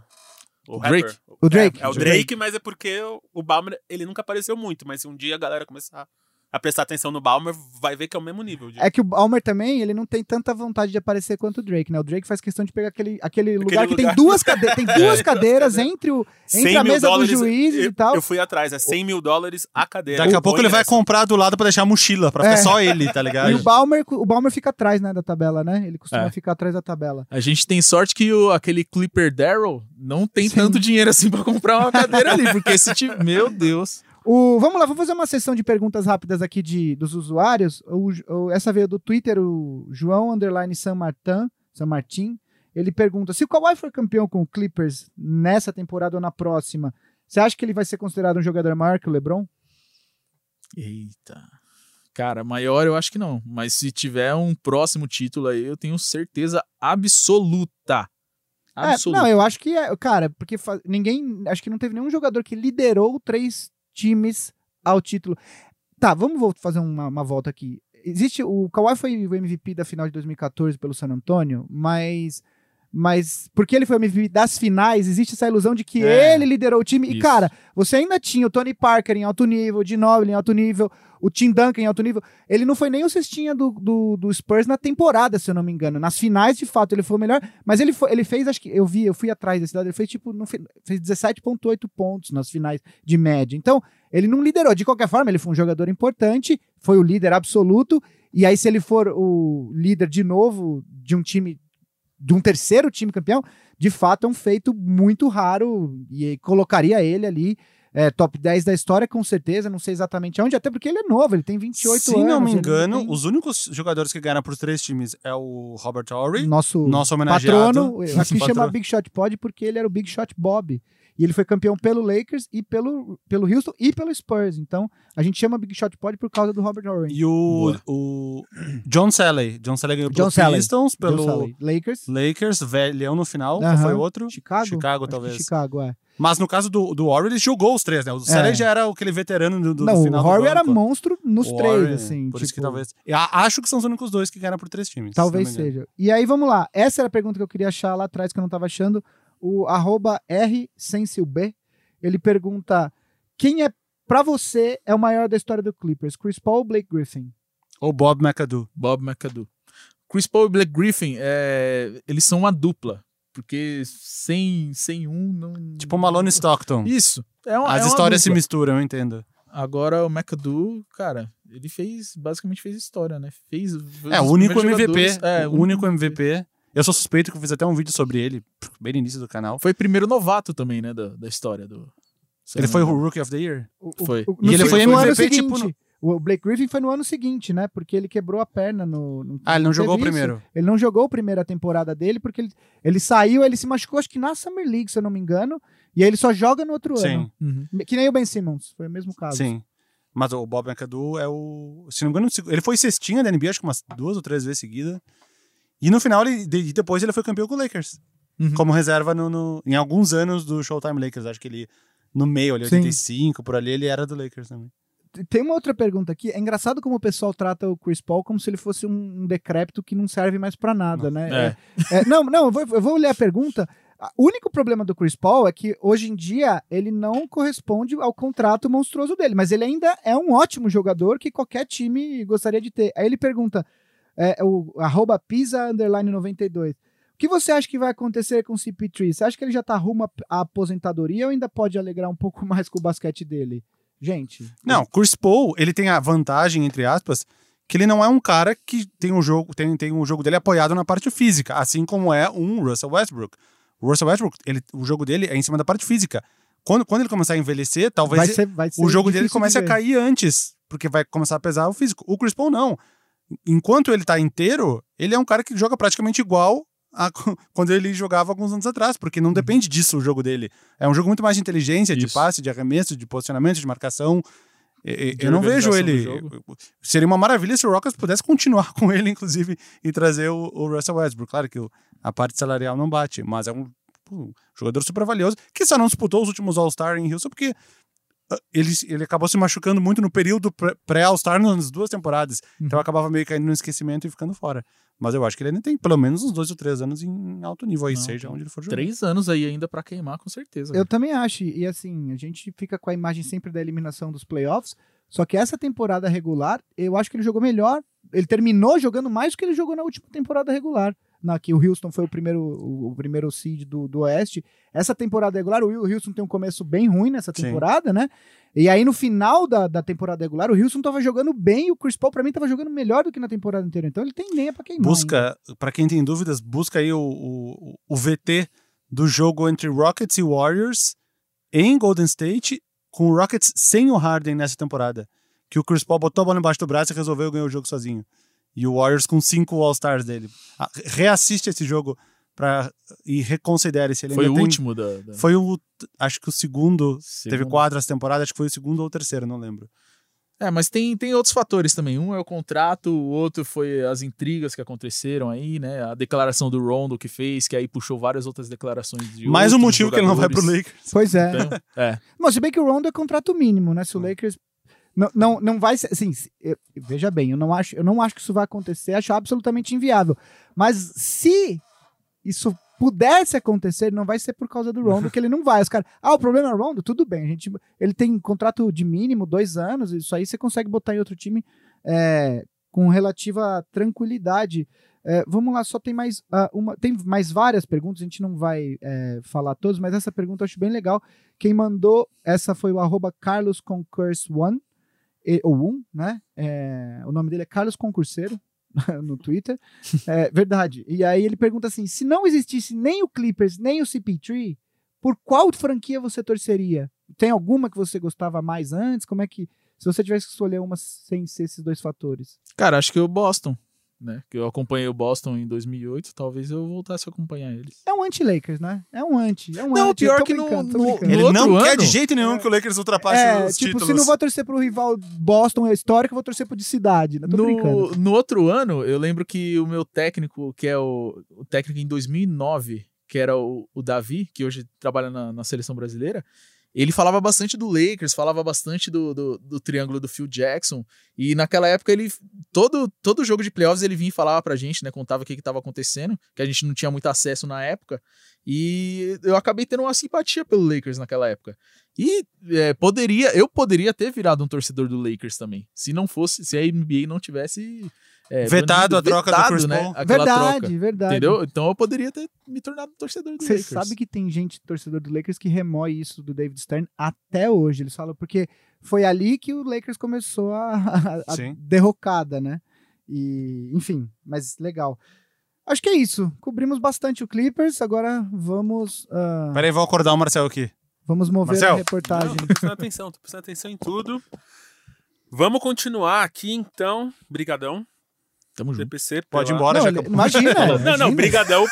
O, O Drake. rapper. O Drake. É, é o O Drake, mas é porque o- o Balmer ele nunca apareceu muito. Mas se um dia a galera começar a prestar atenção no Balmer, vai ver que é o mesmo nível. De... É que o Balmer também, ele não tem tanta vontade de aparecer quanto o Drake, né? O Drake faz questão de pegar aquele, aquele lugar que tem lugar. duas, cade tem duas cadeiras entre, o, 100 entre a mesa dos dólares, juízes eu, e tal. Eu fui atrás, é 100 mil dólares a cadeira. Daqui a pouco ele vai nessa. comprar do lado pra deixar a mochila, pra É. ficar só ele, tá ligado? E o Balmer, o Balmer fica atrás, né, da tabela, né? Ele costuma É. ficar atrás da tabela. A gente tem sorte que o, aquele Clipper Daryl não tem Sim. tanto dinheiro assim pra comprar uma cadeira ali, porque esse time, meu Deus. O, vamos lá, vamos fazer uma sessão de perguntas rápidas aqui de, dos usuários. O, o- essa veio do Twitter, o João Underline San Martin, San Martin. Ele pergunta: se o Kawhi for campeão com o Clippers nessa temporada ou na próxima, você acha que ele vai ser considerado um jogador maior que o LeBron? Eita. Cara, maior eu acho que não, mas se tiver um próximo título aí, eu tenho certeza absoluta. É, Absoluta. não, eu acho que é, cara, porque ninguém, acho que não teve nenhum jogador que liderou três times ao título. Tá, vamos fazer uma, uma volta aqui. Existe o Kawhi foi o MVP da final de 2014 pelo San Antonio, mas mas porque ele foi o MVP das finais, existe essa ilusão de que É, ele liderou o time. E isso. cara, você ainda tinha o Tony Parker em alto nível, o Ginobili em alto nível, o Tim Duncan em alto nível. Ele não foi nem o cestinha do, do, do Spurs na temporada, se eu não me engano. Nas finais, de fato, ele foi o melhor. Mas ele, foi, ele fez, acho que eu vi, eu fui atrás desse dado, ele fez tipo, não fez 17,8 pontos nas finais de média. Então, ele não liderou. De qualquer forma, ele foi um jogador importante, foi o líder absoluto. E aí, se ele for o líder de novo de um time, de um terceiro time campeão, de fato é um feito muito raro e colocaria ele ali. é, top 10 da história, com certeza. Não sei exatamente aonde, até porque ele é novo, ele tem 28 Se anos. não me engano, tem- os únicos jogadores que ganharam pros três times é o Robert Horry, nosso nosso homenageado. patrono, aqui chama. Big Shot Pod porque ele era o Big Shot Bob. E ele foi campeão pelo Lakers e pelo, pelo Houston e pelo Spurs. Então, a gente chama Big Shot Pod por causa do Robert Ory. E o, Boa. o John Salley. John Salley ganhou John pelo. Pistons, pelo. Lakers. Lakers, velhão no final. Foi outro? Chicago? Chicago, Acho que talvez. Chicago, é. Mas no caso do, do Horry, ele jogou os três, né? O Salley já era aquele veterano do, do não, final o Horry era monstro nos O três, Horry, assim. Por isso que tipo, talvez... Acho que são os únicos dois que ganharam por três times. Talvez seja. E aí, vamos lá. Essa era a pergunta que eu queria achar lá atrás, que eu não tava achando. O arroba R Sensilb, ele pergunta quem é pra você, é o maior da história do Clippers? Chris Paul ou Blake Griffin? Ou Bob McAdoo. Bob McAdoo. Chris Paul e Blake Griffin, é, eles são uma dupla. Porque sem, sem um, não. Tipo Malone Stockton. Isso. É uma, As é uma histórias se misturam, eu entendo. Agora o McAdoo, cara, ele fez, basicamente fez história, né? Fez. foi É, um o único MVP. é, o único MVP. Eu sou suspeito que eu fiz até um vídeo sobre ele, bem no início do canal. Foi primeiro novato também, né? Da, da história do. Ele foi o. Rookie of the Year? O- Foi. o- E no ele se- foi no ano MVP, seguinte. tipo, no- O Blake Griffin foi no ano seguinte, né? Porque ele quebrou a perna no. no- Ah, ele não jogou o primeiro. Ele não jogou a primeira temporada dele porque ele, ele saiu, ele se machucou, acho que na Summer League, se eu não me engano. E aí ele só joga no outro Sim, ano. Uhum. Que nem o Ben Simmons, foi o mesmo caso. sim. Mas o Bob McAdoo é o. Se não me engano, ele foi cestinha da NBA, acho que umas duas ou três vezes seguida. E no final, ele, de- depois ele foi campeão com o Lakers. Uhum. Como reserva no, no- em alguns anos do Showtime Lakers. Acho que ele, no meio, ali, Sim. 85, por ali, ele era do Lakers também. Tem uma outra pergunta aqui. É engraçado como o pessoal trata o Chris Paul como se ele fosse um, um decrépito que não serve mais pra nada, né? É. É, não, não, eu vou, eu vou ler a pergunta. O único problema do Chris Paul é que hoje em dia ele não corresponde ao contrato monstruoso dele, mas ele ainda é um ótimo jogador que qualquer time gostaria de ter. Aí ele pergunta, é, o arroba pisa underline 92. O que você acha que vai acontecer com o CP3? Você acha que ele já tá rumo à- aposentadoria ou ainda pode alegrar um pouco mais com o basquete dele? Gente. Não, Chris Paul, ele tem a vantagem, entre aspas, que ele não é um cara que tem um jogo, tem, tem um jogo dele apoiado na parte física, assim como é um Russell Westbrook. O Russell Westbrook, ele, o jogo dele é em cima da parte física. Quando, quando ele começar a envelhecer, talvez vai ser, vai ser o jogo dele difícil de comece a cair antes, porque vai começar a pesar o físico. O Chris Paul não. Enquanto ele tá inteiro, ele é um cara que joga praticamente igual a quando ele jogava alguns anos atrás, porque não depende disso o jogo dele. É um jogo muito mais de inteligência, de Isso. passe, de arremesso, de posicionamento, de marcação. E- De Eu não vejo ele. Seria uma maravilha se o Rockets pudesse continuar com ele, inclusive, e trazer o, o Russell Westbrook. Claro que o- a parte salarial não bate, mas é um, um jogador super valioso que só não disputou os últimos All-Star em Houston porque ele, ele acabou se machucando muito no período pré- pré-All-Star nas duas temporadas. Então acabava meio caindo no esquecimento e ficando fora. Mas eu acho que ele ainda tem pelo menos uns dois ou três anos em alto nível aí, Não, seja onde ele for jogar. Três anos aí ainda pra queimar, com certeza. Eu também acho. E assim, a gente fica com a imagem sempre da eliminação dos playoffs. Só que essa temporada regular, eu acho que ele jogou melhor. Ele terminou jogando mais do que ele jogou na última temporada regular. Na que o Houston foi o primeiro, o, o primeiro seed do, do Oeste. Essa temporada regular, o Houston tem um começo bem ruim nessa Sim. temporada, né? E aí no final da, da temporada regular, o Houston tava jogando bem e o Chris Paul, pra mim, tava jogando melhor do que na temporada inteira. Então ele tem lenha pra queimar. Busca, pra quem tem dúvidas, busca aí o, o, o VT do jogo entre Rockets e Warriors em Golden State, com o Rockets sem o Harden nessa temporada. Que o Chris Paul botou a bola embaixo do braço e resolveu ganhar o jogo sozinho. E o Warriors com cinco All-Stars dele. Ah, Reassiste esse jogo pra, e reconsidere se ele Foi o tem- último da. da Foi o. Acho que o segundo. Teve segunda. quatro essa temporada, acho que foi o segundo ou o terceiro, não lembro. É, mas tem, tem outros fatores também. Um é o contrato, o outro foi as intrigas que aconteceram aí, né? A declaração do Rondo que fez, que aí puxou várias outras declarações de Mais um motivo que ele não vai pro jogadores. Lakers. Pois é. Então, é. Mas se bem que o Rondo é contrato mínimo, né? Se o Lakers não, não, não vai ser, assim, eu- veja bem, eu não acho, eu não acho que isso vai acontecer, acho absolutamente inviável. Mas se isso pudesse acontecer, não vai ser por causa do Rondo que ele não vai. Os caras, ah, o problema é o Rondo, tudo bem, a gente, ele tem contrato de mínimo dois anos, isso aí você consegue botar em outro time é, com relativa tranquilidade. É, vamos lá, só tem mais ah, uma, tem mais várias perguntas, a gente não vai é, falar todas, mas essa pergunta eu acho bem legal. Quem mandou essa foi o arroba Carlos Concurse One, e- ou um, né? É, o nome dele é Carlos Concurseiro no Twitter. É, verdade. E aí ele pergunta assim: se não existisse nem o Clippers, nem o CP3, por qual franquia você torceria? Tem alguma que você gostava mais antes? Como é que. Se você tivesse que escolher uma sem ser esses dois fatores? Cara, acho que o Boston, né? Que eu acompanhei o Boston em 2008, talvez eu voltasse a acompanhar eles. É um anti-Lakers, né? É um anti. É um Não, anti. pior que no- brincando, no- brincando. no Ele outro não quer ano- de jeito nenhum que o Lakers ultrapasse É, os tipo, títulos. se não vou torcer pro rival Boston histórico, eu vou torcer pro de cidade. Né? Tô brincando. No, no outro ano, eu lembro que o meu técnico, que é o, o técnico em 2009, que era o, o Davi, que hoje trabalha na, na seleção brasileira, ele falava bastante do Lakers, falava bastante do, do, do triângulo do Phil Jackson. E naquela época, ele todo, todo jogo de playoffs ele vinha e falava pra gente, né? Contava o que estava acontecendo, que a gente não tinha muito acesso na época. E eu acabei tendo uma simpatia pelo Lakers naquela época. E é, poderia, eu poderia ter virado um torcedor do Lakers também. Se não fosse, se a NBA não tivesse é, Vetado banido, a troca do vetado, Chris né, Paul. aquela verdade, troca. verdade. Entendeu? Então eu poderia ter me tornado torcedor do Você Lakers. sabe que tem gente, torcedor do Lakers, que remói isso do David Stern até hoje. Eles falam porque foi ali que o Lakers começou a, a- a derrocada, né? E, enfim, mas legal. Acho que é isso. Cobrimos bastante o Clippers. Agora vamos, ah, Peraí, vou acordar o Marcel aqui. vamos mover Marcel. a reportagem. Não, tô prestando atenção, tô prestando atenção em tudo. Vamos continuar aqui, então. Brigadão, Tamo junto. DPC. Pode ir pela- embora, Não, já ele- acabou. imagina, Não, não, imagina. brigadão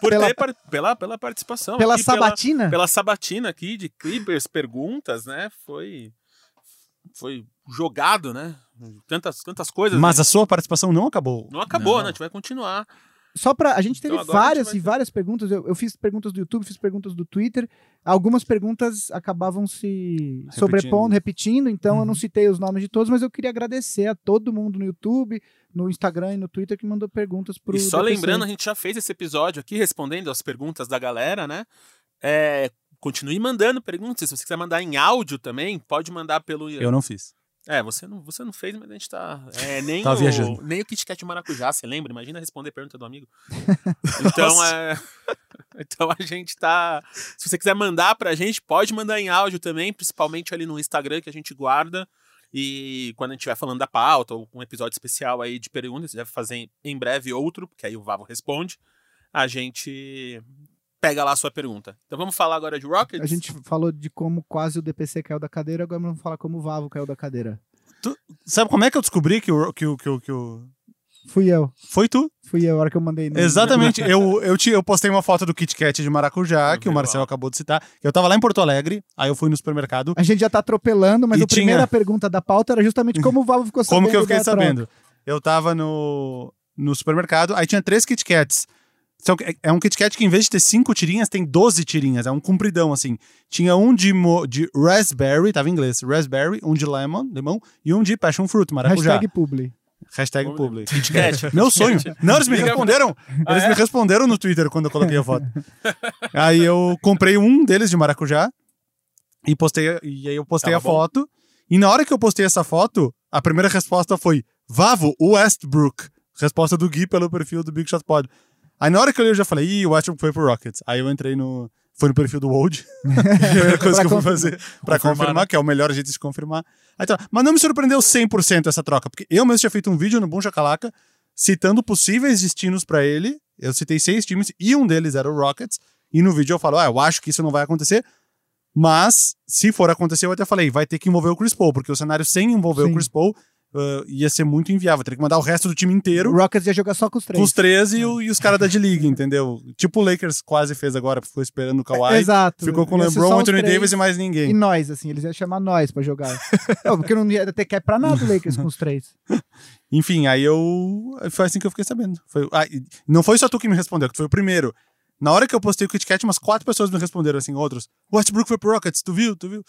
por Pela- ter par- pela, pela participação. Pela aqui, sabatina? Pela, sabatina aqui de Clippers, perguntas, né? Foi, foi jogado, né? Tantas, tantas coisas. Mas né? a sua participação não acabou. Não acabou, Não. né? A gente vai continuar. Só pra. A gente teve Então várias vai e várias perguntas. Eu, eu fiz perguntas do YouTube, fiz perguntas do Twitter. Algumas perguntas acabavam se sobrepondo, repetindo. Então eu não Uhum. citei os nomes de todos, mas eu queria agradecer a todo mundo no YouTube, no Instagram e no Twitter que mandou perguntas pro. e só DPC. lembrando, a gente já fez esse episódio aqui respondendo as perguntas da galera, né? É, continue mandando perguntas. Se você quiser mandar em áudio também, pode mandar pelo. Eu não fiz. É, você não, você não fez, mas a gente tá. É, nem, Tava o, viajando. nem o Kit Kat Maracujá, você lembra? Imagina responder pergunta do amigo. Então, é, então a gente tá. Se você quiser mandar pra gente, pode mandar em áudio também, principalmente ali no Instagram que a gente guarda. E quando a gente estiver falando da pauta, ou um episódio especial aí de perguntas, deve fazer em breve outro, porque aí o Vavo responde. A gente pega lá a sua pergunta. Então vamos falar agora de Rockets? A gente falou de como quase o DPC caiu da cadeira, agora vamos falar como o Vavo caiu da cadeira. Sabe como é que eu descobri que o. Que o, que o, que o... Fui eu. Foi tu? Fui eu, a hora que eu mandei. no- Exatamente. eu, eu, te, eu postei uma foto do Kit Kat de maracujá, que o Marcel acabou de citar. Eu tava lá em Porto Alegre, aí eu fui no supermercado. A gente já tá atropelando, mas a primeira tinha- pergunta da pauta era justamente como o Vavo ficou sabendo. Como que eu fiquei da troca. sabendo? Eu tava no, no supermercado, aí tinha três Kit Kats. São- é- é um Kit Kat que, em vez de ter cinco tirinhas, tem 12 tirinhas. É um compridão, assim. Tinha um de, mo- de raspberry, tava em inglês, raspberry, um de lemon, limão, e um de passion fruit, maracujá. Hashtag publi. Hashtag public. Kit Kat. Meu sonho. Não, eles me responderam. Ah, Eles é? me responderam no Twitter quando eu coloquei a foto. aí eu comprei um deles de maracujá e postei, e aí eu postei Tava a bom? foto. E na hora que eu postei essa foto, a primeira resposta foi Vavo Westbrook. Resposta do Gui pelo perfil do Big Shot Pod. Aí na hora que eu li, eu já falei, ih, o Westbrook foi pro Rockets. Aí eu entrei no. Foi no perfil do Wold. a primeira coisa que eu fui fazer pra Confirmar, confirmar, né? que é o melhor jeito de confirmar. Aí tá. Mas não me surpreendeu 100% essa troca, porque eu mesmo tinha feito um vídeo no Boom Chacalaca citando possíveis destinos pra ele. Eu citei seis times e um deles era o Rockets. E no vídeo eu falo, ah, eu acho que isso não vai acontecer. Mas, se for acontecer, eu até falei, vai ter que envolver o Chris Paul, porque o cenário sem envolver Sim. o Chris Paul uh, ia ser muito inviável. Teria que mandar o resto do time inteiro O Rockets ia jogar só com os três. com os 13 e, o- e os caras da D-League, entendeu? Tipo o Lakers quase fez agora, ficou esperando o Kawhi. Exato. Ficou com o LeBron, Anthony três Davis e mais E ninguém. nós, assim, eles iam chamar nós pra jogar. não, porque não ia ter cap pra nada o Lakers com os três. Enfim, aí eu. Foi assim que eu fiquei sabendo. Foi, ah, e não foi só tu que me respondeu, que tu foi o primeiro. Na hora que eu postei o Kit Kat, umas quatro pessoas me responderam assim, outros. Westbrook foi pro Rockets, tu viu? Tu viu?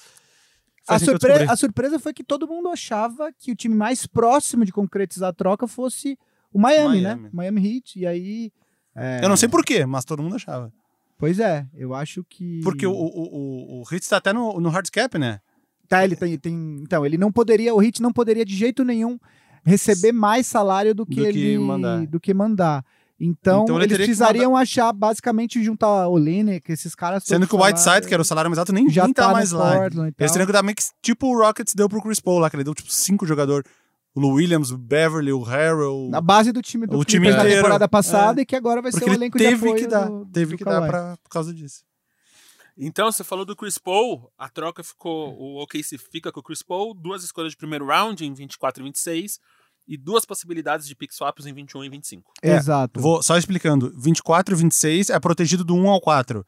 A, surpre- a surpresa foi que todo mundo achava que o time mais próximo de concretizar a troca fosse o Miami, Miami. né? Miami Heat. E aí. é, Eu não sei porquê, mas todo mundo achava. Pois é, eu acho que. Porque o, o, o, o Hits tá até no, no hard cap, né? Tá, ele tem, tem. Então, ele não poderia. O Heat não poderia de jeito nenhum receber mais salário do que, Do que ele. mandar. Do que mandar. Então, Então ele eles precisariam achar, basicamente, juntar o Olenek, esses caras. Sendo que o salário- Whiteside, que era o salário mais alto, nem, já nem tá, tá mais lá. Portland. Eles teriam que dar meio que tipo o Rockets deu pro Chris Paul lá, que ele deu tipo cinco jogadores. O Lou Williams, o Beverly, o Harrell. Na base do time do O time da inteiro. É. temporada passada e que agora vai Porque ser o ele elenco de teve apoio que dar. do- teve do que dar Kawhi. pra, por causa disso. Então, você falou do Chris Paul, a troca ficou. O OKC fica com o Chris Paul, duas escolhas de primeiro round em 24 e 26, e duas possibilidades de pick swaps em 21 e 25. É, Exato. Vou só explicando. 24 e 26 é protegido do 1 ao 4.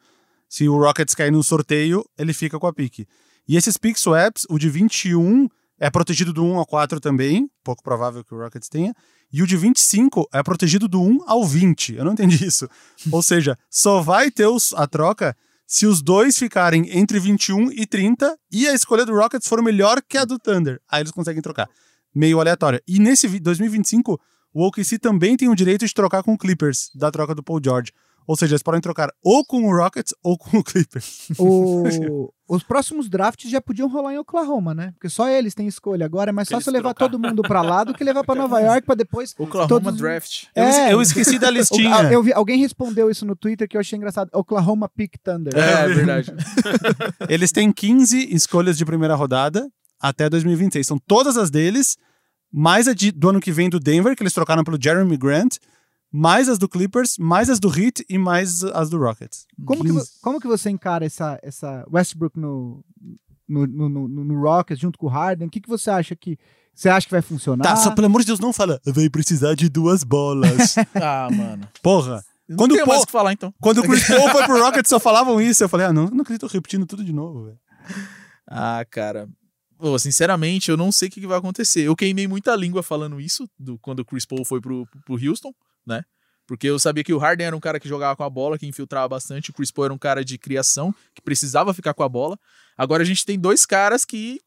Se o Rockets cair no sorteio, ele fica com a pique. E esses pick swaps, o de 21 é protegido do 1 ao 4 também, pouco provável que o Rockets tenha. E o de 25 é protegido do 1 ao 20. Eu não entendi isso. Ou seja, só vai ter os- a troca se os dois ficarem entre 21 e 30 e a escolha do Rockets for melhor que a do Thunder. Aí eles conseguem trocar. Meio aleatório. E nesse vi- 2025, o OKC também tem o direito de trocar com o Clippers, da troca do Paul George. Ou seja, eles podem trocar ou com o Rockets ou com o Clippers. O- os próximos drafts já podiam rolar em Oklahoma, né? Porque só eles têm escolha. Agora é mais fácil levar trocar. todo mundo pra lá do que levar pra Nova York pra depois. Oklahoma Todos- Draft. É. eu esqueci da listinha. eu vi- alguém respondeu isso no Twitter que eu achei engraçado. Oklahoma Pick Thunder. É, verdade. Eles têm 15 escolhas de primeira rodada até 2026. São todas as deles, mais a de- do ano que vem do Denver, que eles trocaram pelo Jeremy Grant, mais as do Clippers, mais as do Heat e mais as do Rockets. Como, que, vo- 15. como que você encara essa, essa Westbrook no, no, no, no, no Rockets junto com o Harden? O que, que você acha que você acha que vai funcionar? Tá, só pelo amor de Deus, não fala. Vai precisar de duas bolas. Ah, mano. Porra. Não Quando tenho o mais Paul- o que falar, então. Quando o Chris Paul foi pro Rockets, só falavam isso. Eu falei, ah, não, não acredito, tô repetindo tudo de novo, velho. Ah, cara. Pô, sinceramente, eu não sei o que que vai acontecer. Eu queimei muita língua falando isso do, quando o Chris Paul foi pro, pro Houston, né? Porque eu sabia que o Harden era um cara que jogava com a bola, que infiltrava bastante. O Chris Paul era um cara de criação, que precisava ficar com a bola. Agora a gente tem dois caras que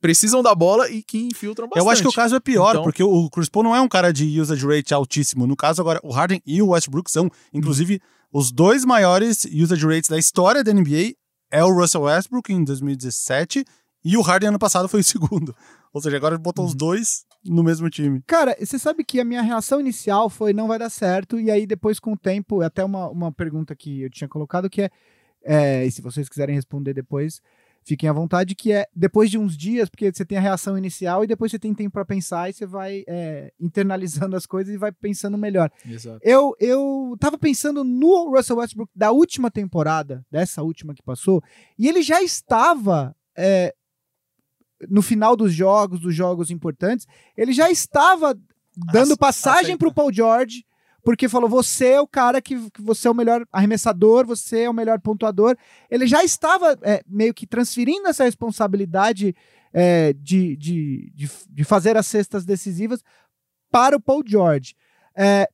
precisam da bola e que infiltram bastante. Eu acho que o caso é pior, Então- porque o Chris Paul não é um cara de usage rate altíssimo. No caso, agora, o Harden e o Westbrook são, inclusive, os dois maiores usage rates da história da NBA. É o Russell Westbrook em 2017 e o Harden ano passado foi o segundo. Ou seja, agora ele botou os dois no mesmo time. Cara, você sabe que a minha reação inicial foi não vai dar certo, e aí depois com o tempo, até uma, uma pergunta que eu tinha colocado, que é, é, e se vocês quiserem responder depois, fiquem à vontade, que é depois de uns dias, porque você tem a reação inicial e depois você tem tempo pra pensar e você vai é, internalizando as coisas e vai pensando melhor. Exato. Eu, eu tava pensando no Russell Westbrook da última temporada, dessa última que passou, e ele já estava é, no final dos jogos, dos jogos importantes, ele já estava dando Ace- passagem aceita. pro Paul George, porque falou: você é o cara que, que você é o melhor arremessador, você é o melhor pontuador. Ele já estava é, meio que transferindo essa responsabilidade é, de, de, de, de fazer as cestas decisivas para o Paul George. É,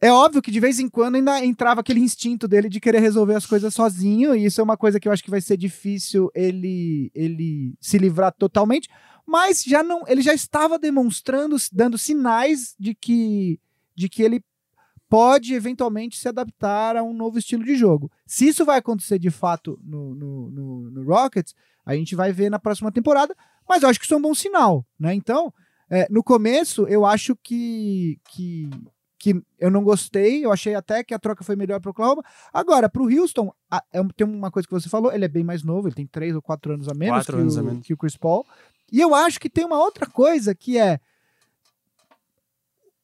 é óbvio que de vez em quando ainda entrava aquele instinto dele de querer resolver as coisas sozinho, e isso é uma coisa que eu acho que vai ser difícil ele, ele se livrar totalmente, mas já não, ele já estava demonstrando, dando sinais de que, de que ele pode eventualmente se adaptar a um novo estilo de jogo. Se isso vai acontecer de fato no, no, no, no Rockets, a gente vai ver na próxima temporada, mas eu acho que isso é um bom sinal, né? Então, é, no começo, eu acho que, que, que eu não gostei, eu achei até que a troca foi melhor para o Oklahoma. Agora, para o Houston, a- é tem uma coisa que você falou, ele é bem mais novo, ele tem três ou quatro anos a menos, Quatro que, anos o, a menos. que o Chris Paul. E eu acho que tem uma outra coisa que é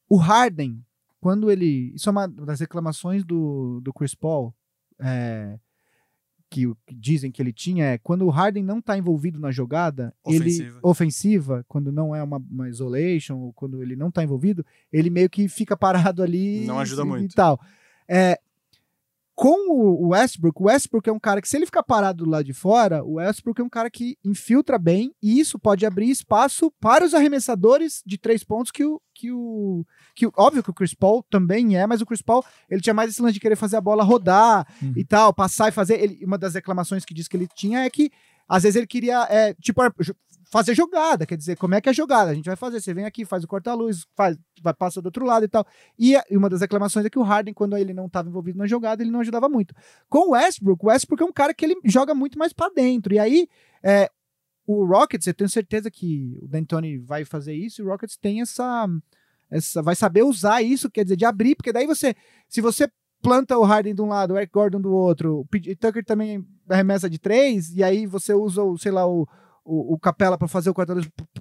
o Harden, quando ele. Isso é uma das reclamações do, do Chris Paul, é, que, dizem que ele tinha, é quando o Harden não está envolvido na jogada, ele Ofensiva. ofensiva, quando não é uma, uma isolation, ou quando ele não está envolvido, ele meio que fica parado ali Não ajuda e, muito. e tal. É, com o Westbrook, o Westbrook é um cara que, se ele ficar parado do lado de fora, o Westbrook é um cara que infiltra bem e isso pode abrir espaço para os arremessadores de três pontos que o. Que o que, óbvio que o Chris Paul também é, mas o Chris Paul ele tinha mais esse lance de querer fazer a bola rodar Uhum. e tal, passar e fazer. Ele, uma das reclamações que diz que ele tinha é que às vezes ele queria, é, tipo, fazer jogada, quer dizer, como é que é a jogada? A gente vai fazer, você vem aqui, faz o corta-luz, faz, vai, passa do outro lado e tal. E, uma das reclamações é que o Harden, quando ele não estava envolvido na jogada, ele não ajudava muito. Com o Westbrook, o Westbrook é um cara que ele joga muito mais pra dentro. E aí, é, o Rockets, eu tenho certeza que o D'Antoni vai fazer isso, e o Rockets tem essa, essa. Vai saber usar isso, quer dizer, de abrir, porque daí você. Se você planta o Harden de um lado, o Eric Gordon do outro, o Tucker também arremessa de três, e aí você usa, o, sei lá, o, o, o Capela para fazer o quarto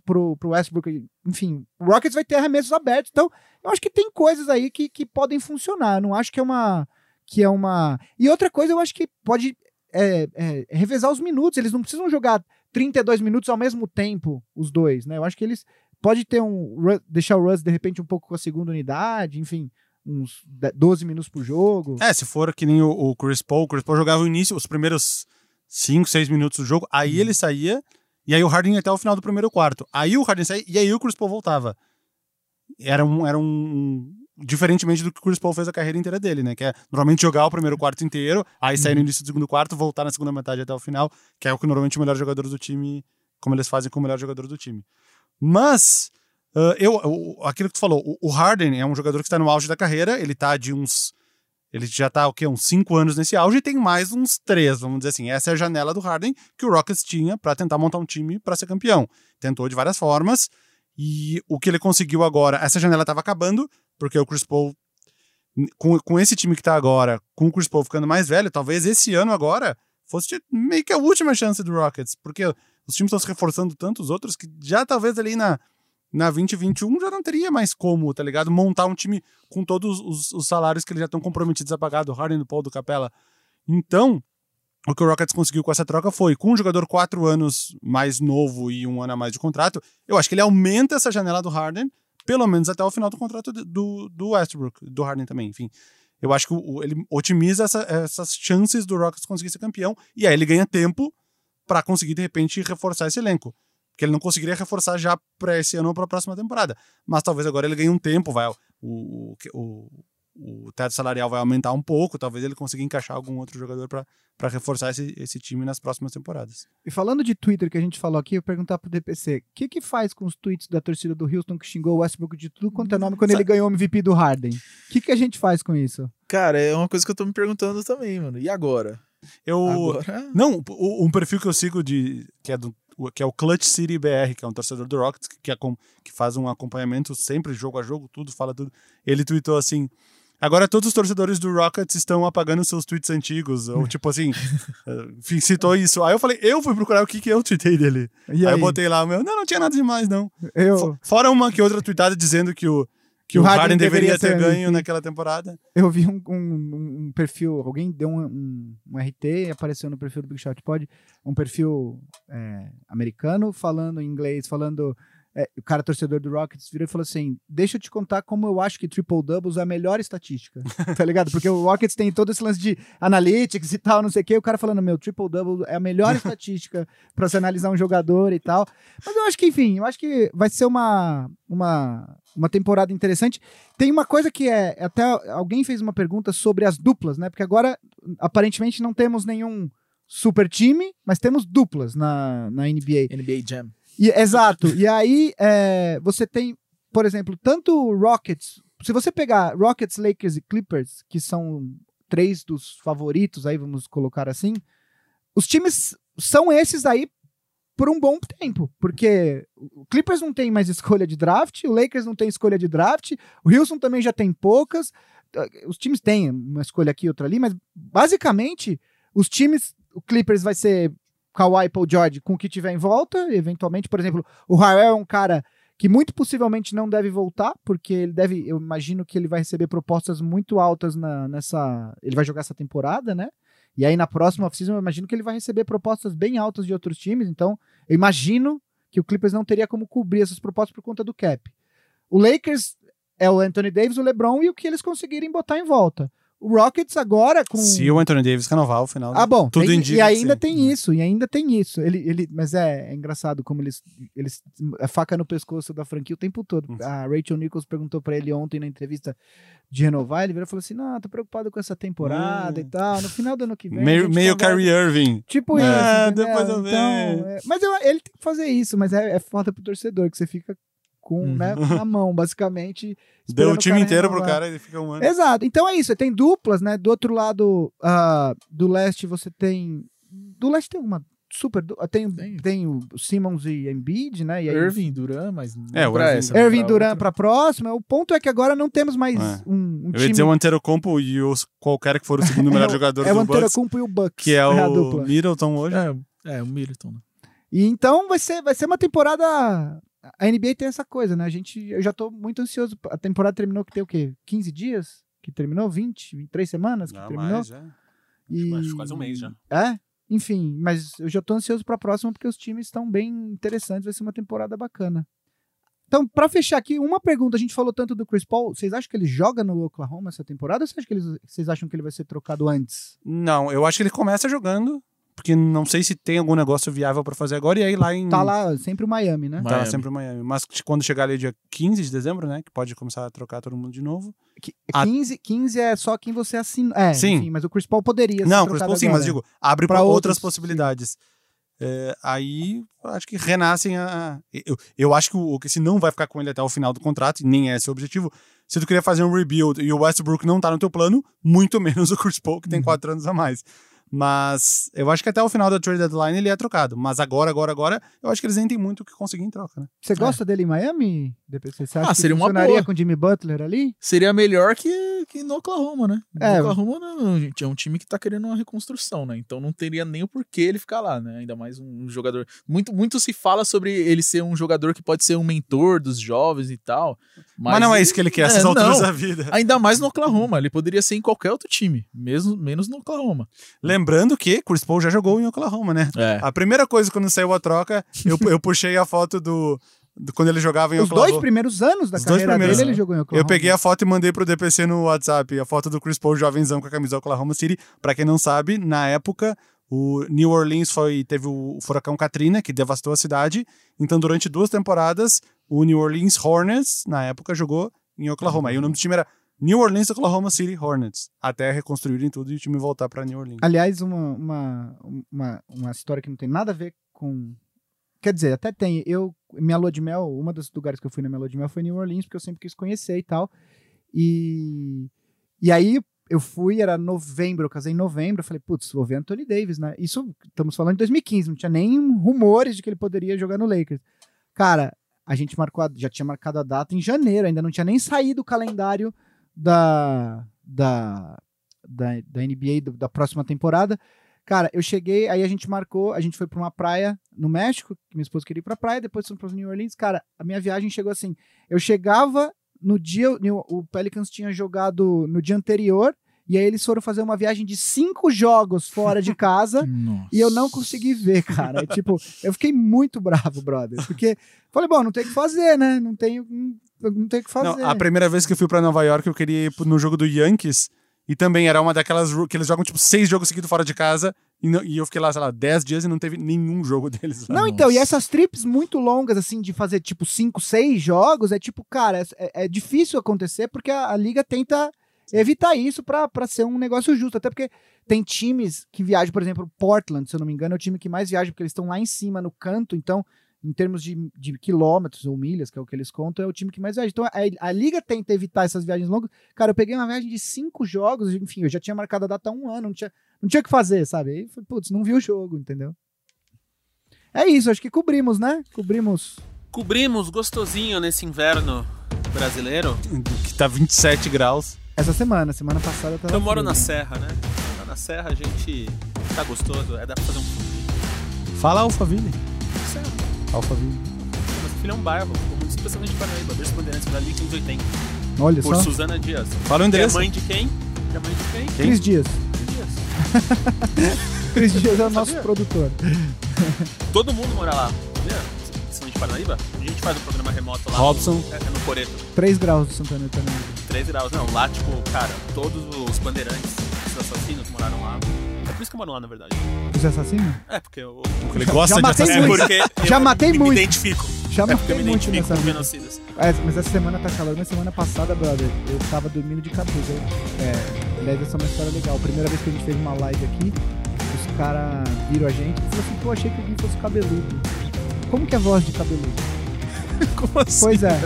pro, pro Westbrook. Enfim, o Rockets vai ter arremessos abertos. Então, eu acho que tem coisas aí que, que podem funcionar. Eu não acho que é uma. Que é uma. E outra coisa, eu acho que pode é, é, revezar os minutos. Eles não precisam jogar 32 minutos ao mesmo tempo, os dois, né? Eu acho que eles pode ter um deixar o Russ de repente um pouco com a segunda unidade, enfim, uns de- 12 minutos por jogo. É, se for que nem o, o Chris Paul, o Chris Paul jogava o início, os primeiros 5, 6 minutos do jogo, aí ele saía, e aí o Harden ia até o final do primeiro quarto. Aí o Harden saía, e aí o Chris Paul voltava. Era um, era um diferentemente do que o Chris Paul fez a carreira inteira dele, né? Que é normalmente jogar o primeiro quarto inteiro, aí sair no início do segundo quarto, voltar na segunda metade até o final, que é o que normalmente o melhor jogador do time, como eles fazem com o melhor jogador do time. Mas ah, eu, eu- aquilo que tu falou, o- o Harden é um jogador que está no auge da carreira, ele tá de uns Ele já tá, o quê? Uns cinco anos nesse auge e tem mais uns três, vamos dizer assim. Essa é a janela do Harden que o Rockets tinha para tentar montar um time para ser campeão. Tentou de várias formas e o que ele conseguiu agora, essa janela estava acabando, porque o Chris Paul com, com esse time que tá agora, com o Chris Paul ficando mais velho, talvez esse ano agora fosse meio que a última chance do Rockets, porque os times estão se reforçando tantos outros que já talvez ali na na 2021 já não teria mais como, tá ligado? Montar um time com todos os, os salários que eles já estão comprometidos a pagar, do Harden, do Paul, do Capela. Então, o que o Rockets conseguiu com essa troca foi, com um jogador quatro anos mais novo e um ano a mais de contrato, eu acho que ele aumenta essa janela do Harden, pelo menos até o final do contrato do, do Westbrook, do Harden também, enfim. Eu acho que o, ele otimiza essa, essas chances do Rockets conseguir ser campeão, e aí ele ganha tempo para conseguir, de repente, reforçar esse elenco que ele não conseguiria reforçar já para esse ano ou para a próxima temporada. Mas talvez agora ele ganhe um tempo, vai, o, o, o, o teto salarial vai aumentar um pouco, talvez ele consiga encaixar algum outro jogador para reforçar esse, esse time nas próximas temporadas. E falando de Twitter que a gente falou aqui, eu perguntar pro DPC, o que que faz com os tweets da torcida do Houston que xingou o Westbrook de tudo quanto é nome quando ele ganhou o MVP do Harden? O que que a gente faz com isso? Cara, é uma coisa que eu tô me perguntando também, mano. E agora? Eu. Agora? Não, um perfil que eu sigo de. que é do que é o Clutch City BR, que é um torcedor do Rockets, que, é com, que faz um acompanhamento sempre, jogo a jogo, tudo, fala tudo. Ele tweetou assim: Agora todos os torcedores do Rockets estão apagando seus tweets antigos. Ou tipo assim, enfim, citou isso. Aí eu falei, eu fui procurar o que, que eu tweetei dele. E aí? aí? eu botei lá o meu. Não, não tinha nada demais, não. Eu, Fora uma que outra tweetada dizendo que o, que o, Harden, deveria, ter ganho naquela temporada. eu vi um, um- um perfil, alguém deu um, um- RT e apareceu no perfil do Big Shot Pod, um perfil é, americano falando em inglês, falando. É, o cara torcedor do Rockets virou e falou assim: Deixa eu te contar como eu acho que triple doubles é a melhor estatística. tá ligado? Porque o Rockets tem todo esse lance de analytics e tal, não sei o quê. O cara falando: Meu, triple double é a melhor estatística pra você analisar um jogador e tal. Mas eu acho que, enfim, eu acho que vai ser uma, uma, uma temporada interessante. Tem uma coisa que é. Até alguém fez uma pergunta sobre as duplas, né? Porque agora, aparentemente, não temos nenhum super time, mas temos duplas na, na NBA. NBA Jam. E, exato. e aí, é, você tem, por exemplo, tanto Rockets. Se você pegar Rockets, Lakers e Clippers, que são três dos favoritos, aí vamos colocar assim, os times são esses aí por um bom tempo, porque o Clippers não tem mais escolha de draft, o Lakers não tem escolha de draft, o Houston também já tem poucas, eh, os times têm uma escolha aqui, outra ali, mas basicamente os times, o Clippers vai ser Kawhi Paul George com o que tiver em volta, eventualmente, por exemplo, o Harrell é um cara que muito possivelmente não deve voltar, porque ele deve, eu imagino que ele vai receber propostas muito altas na, nessa, ele vai jogar essa temporada, né? E aí na próxima off-season eu imagino que ele vai receber propostas bem altas de outros times, então eu imagino que o Clippers não teria como cobrir essas propostas por conta do cap. O Lakers é o Anthony Davis, o LeBron e o que eles conseguirem botar em volta. O Rockets agora com Se o Anthony Davis renovar ao final. ah, bom. Tudo tem- indica e ainda tem isso, e ainda tem isso. Ele, ele, mas é, é engraçado como eles, eles. A faca no pescoço da franquia o tempo todo. Hum. A Rachel Nichols perguntou pra ele ontem na entrevista de renovar. Ele virou e falou assim: Não, tô preocupado com essa temporada Hum. e tal. No final do ano que vem. meio meio conversa." Kyrie Irving. Tipo É, isso. depois eu então, é, mas eu- ele tem que fazer isso, mas é, é foda pro torcedor, que você fica com, Uhum. né, na mão, basicamente. Deu o time cara inteiro pro renovar. cara e ele fica um ano. Exato. Então é isso. Tem duplas, né? Do outro lado ah, do leste você tem. Do leste tem uma super. du- Tem, Tem. tem o Simmons e Embiid, né? E aí, Irving, Duran, mas É, o pra Irving- essa, Irving pra Duran pra próxima. O ponto é que agora não temos mais É. um, um Eu time. ia dizer o Antetokounmpo e os, qualquer que for o segundo melhor É o- jogador é o do Bucks, Antetokounmpo e o Bucks. que é o dupla. Middleton hoje. É, é, o Middleton. né? E então vai ser, vai ser uma temporada. A NBA tem essa coisa, né? A gente, eu já tô muito ansioso. A temporada terminou que tem o quê? 15 dias? Que terminou? 20? 23 semanas que Não, terminou? mais, já. E... Quase um mês já. É? Enfim, mas eu já tô ansioso pra próxima porque os times estão bem interessantes, vai ser uma temporada bacana. Então, pra fechar aqui, uma pergunta, a gente falou tanto do Chris Paul, vocês acham que ele joga no Oklahoma essa temporada ou vocês acham que, vocês acham que ele vai ser trocado antes? Não, eu acho que ele começa jogando, porque não sei se tem algum negócio viável pra fazer agora, e aí lá em. Tá lá sempre o Miami, né? Tá Miami. sempre em Miami. Mas quando chegar ali dia 15 de dezembro, né? Que pode começar a trocar todo mundo de novo. Que- A- 15, 15 é só quem você assina. É, Sim. enfim, mas o Chris Paul poderia ser não, Chris trocado Paul sim, agora. mas digo, abre outros, outras possibilidades. é, aí acho que renascem a. Eu, eu acho que o OKC não vai ficar com ele até o final do contrato, e nem é esse o objetivo. Se tu queria fazer um rebuild e o Westbrook não tá no teu plano, muito menos o Chris Paul, que tem Uhum. quatro anos a mais. Mas eu acho que até o final da trade deadline ele é trocado. Mas agora, agora, agora, eu acho que eles nem têm muito o que conseguir em troca, né? Você gosta dele em Miami, DPC? Você acha Ah, que seria uma funcionaria boa. com o Jimmy Butler ali? Seria melhor que, que no Oklahoma, né? No É. Oklahoma não, gente, é um time que tá querendo uma reconstrução, né? Então não teria nem o porquê ele ficar lá, né? Ainda mais um jogador. Muito, muito se fala sobre ele ser um jogador que pode ser um mentor dos jovens e tal. Mas, Mas, não é isso que ele quer, essas É, alturas não. da vida. Ainda mais no Oklahoma. Ele poderia ser em qualquer outro time, mesmo, menos no Oklahoma. Lembrando que Chris Paul já jogou em Oklahoma, né? É. A primeira coisa quando saiu a troca, eu, eu puxei a foto do, do quando ele jogava em Os Oklahoma. dois primeiros anos da Os dois carreira primeiros dele, ele jogou em Oklahoma. Eu peguei a foto e mandei pro DPC no WhatsApp, a foto do Chris Paul jovenzão com a camisa Oklahoma City. Pra quem não sabe, na época, o New Orleans foi, teve o furacão Katrina, que devastou a cidade. Então, durante duas temporadas, o New Orleans Hornets, na época, jogou em Oklahoma. E o nome do time era New Orleans Oklahoma City Hornets. Até reconstruírem tudo e o time voltar pra New Orleans. Aliás, uma, uma, uma, uma história que não tem nada a ver com. Quer dizer, até tem. Eu, minha lua de mel, uma dos lugares que eu fui na minha lua de mel foi New Orleans, porque eu sempre quis conhecer e tal. E, e aí eu fui, era novembro, eu casei em novembro, eu falei, putz, vou ver Anthony Davis, né? Isso, estamos falando de 2015, não tinha nem rumores de que ele poderia jogar no Lakers. Cara, a gente marcou, a- já tinha marcado a data em janeiro, ainda não tinha nem saído o calendário da, da, da, da NBA do- da próxima temporada. Cara, eu cheguei, aí a gente marcou, a gente foi pra uma praia no México, que minha esposa queria ir pra praia, depois fomos pra New Orleans. Cara, a minha viagem chegou assim, eu chegava no dia, o Pelicans tinha jogado no dia anterior, e aí eles foram fazer uma viagem de cinco jogos fora de casa, e eu não consegui ver, cara. tipo, eu fiquei muito bravo, brother. Porque falei, bom, não tem o que fazer, né? Não tenho, não, tem o que fazer. Não, a primeira vez que eu fui pra Nova York, eu queria ir no jogo do Yankees. E também era uma daquelas que eles jogam, tipo, seis jogos seguidos fora de casa. E, não- e eu fiquei lá, sei lá, dez dias e não teve nenhum jogo deles lá. Não, então, e Nossa. essas trips muito longas, assim, de fazer tipo cinco, seis jogos, é tipo, cara, é, é- é difícil acontecer porque a, a liga tenta evitar isso pra ser um negócio justo. Até porque tem times que viajam, por exemplo, Portland, se eu não me engano, é o time que mais viaja, porque eles estão lá em cima, no canto, então, em termos de, de quilômetros ou milhas, que é o que eles contam, é o time que mais viaja. Então, a, a liga tenta evitar essas viagens longas. Cara, eu peguei uma viagem de cinco jogos, enfim, eu já tinha marcado a data há um ano, não tinha, não tinha o que fazer, sabe? Aí, foi, putz, não vi o jogo, entendeu? É isso, acho que cobrimos, né? Cobrimos. Cobrimos gostosinho nesse inverno brasileiro. Que tá 27 graus. Essa semana, semana passada tava Eu moro frio, na né? serra, né? Lá na serra a gente tá gostoso, é dá pra fazer um Fala Alphaville. serra. Alphaville. Mas filho é um bairro, muito especialmente Paranaíba, berço bandeirantes da Liga 580. Olha Por só. Suzana Dias. Fala o Que é endereço. mãe de quem? Que é mãe de quem? Cris Dias. Dias. Cris Dias é o nosso Sabia? produtor. Todo mundo mora lá, sabia? Principalmente Paranaíba. A gente faz um programa remoto lá. Robson. No, é, é no Coreto. 3 graus do Santana também. 3 graus. Não, lá, tipo, cara, todos os bandeirantes, os assassinos moraram lá. É por isso que eu moro lá, na verdade. Os assassinos? É, porque eu. Ele gosta já de É assassino. muito. porque Já eu matei me muito. identifico. Já É porque eu matei me muito identifico nessa com vida. genocidas. É, mas essa semana tá calor. Na semana passada, brother, eu tava dormindo de capuz. Eu, é, aliás, essa é uma história legal. Primeira vez que a gente fez uma live aqui, os caras viram a gente e falaram assim, pô, achei que alguém fosse cabeludo. Como que é voz de cabeludo? Como assim? Pois é.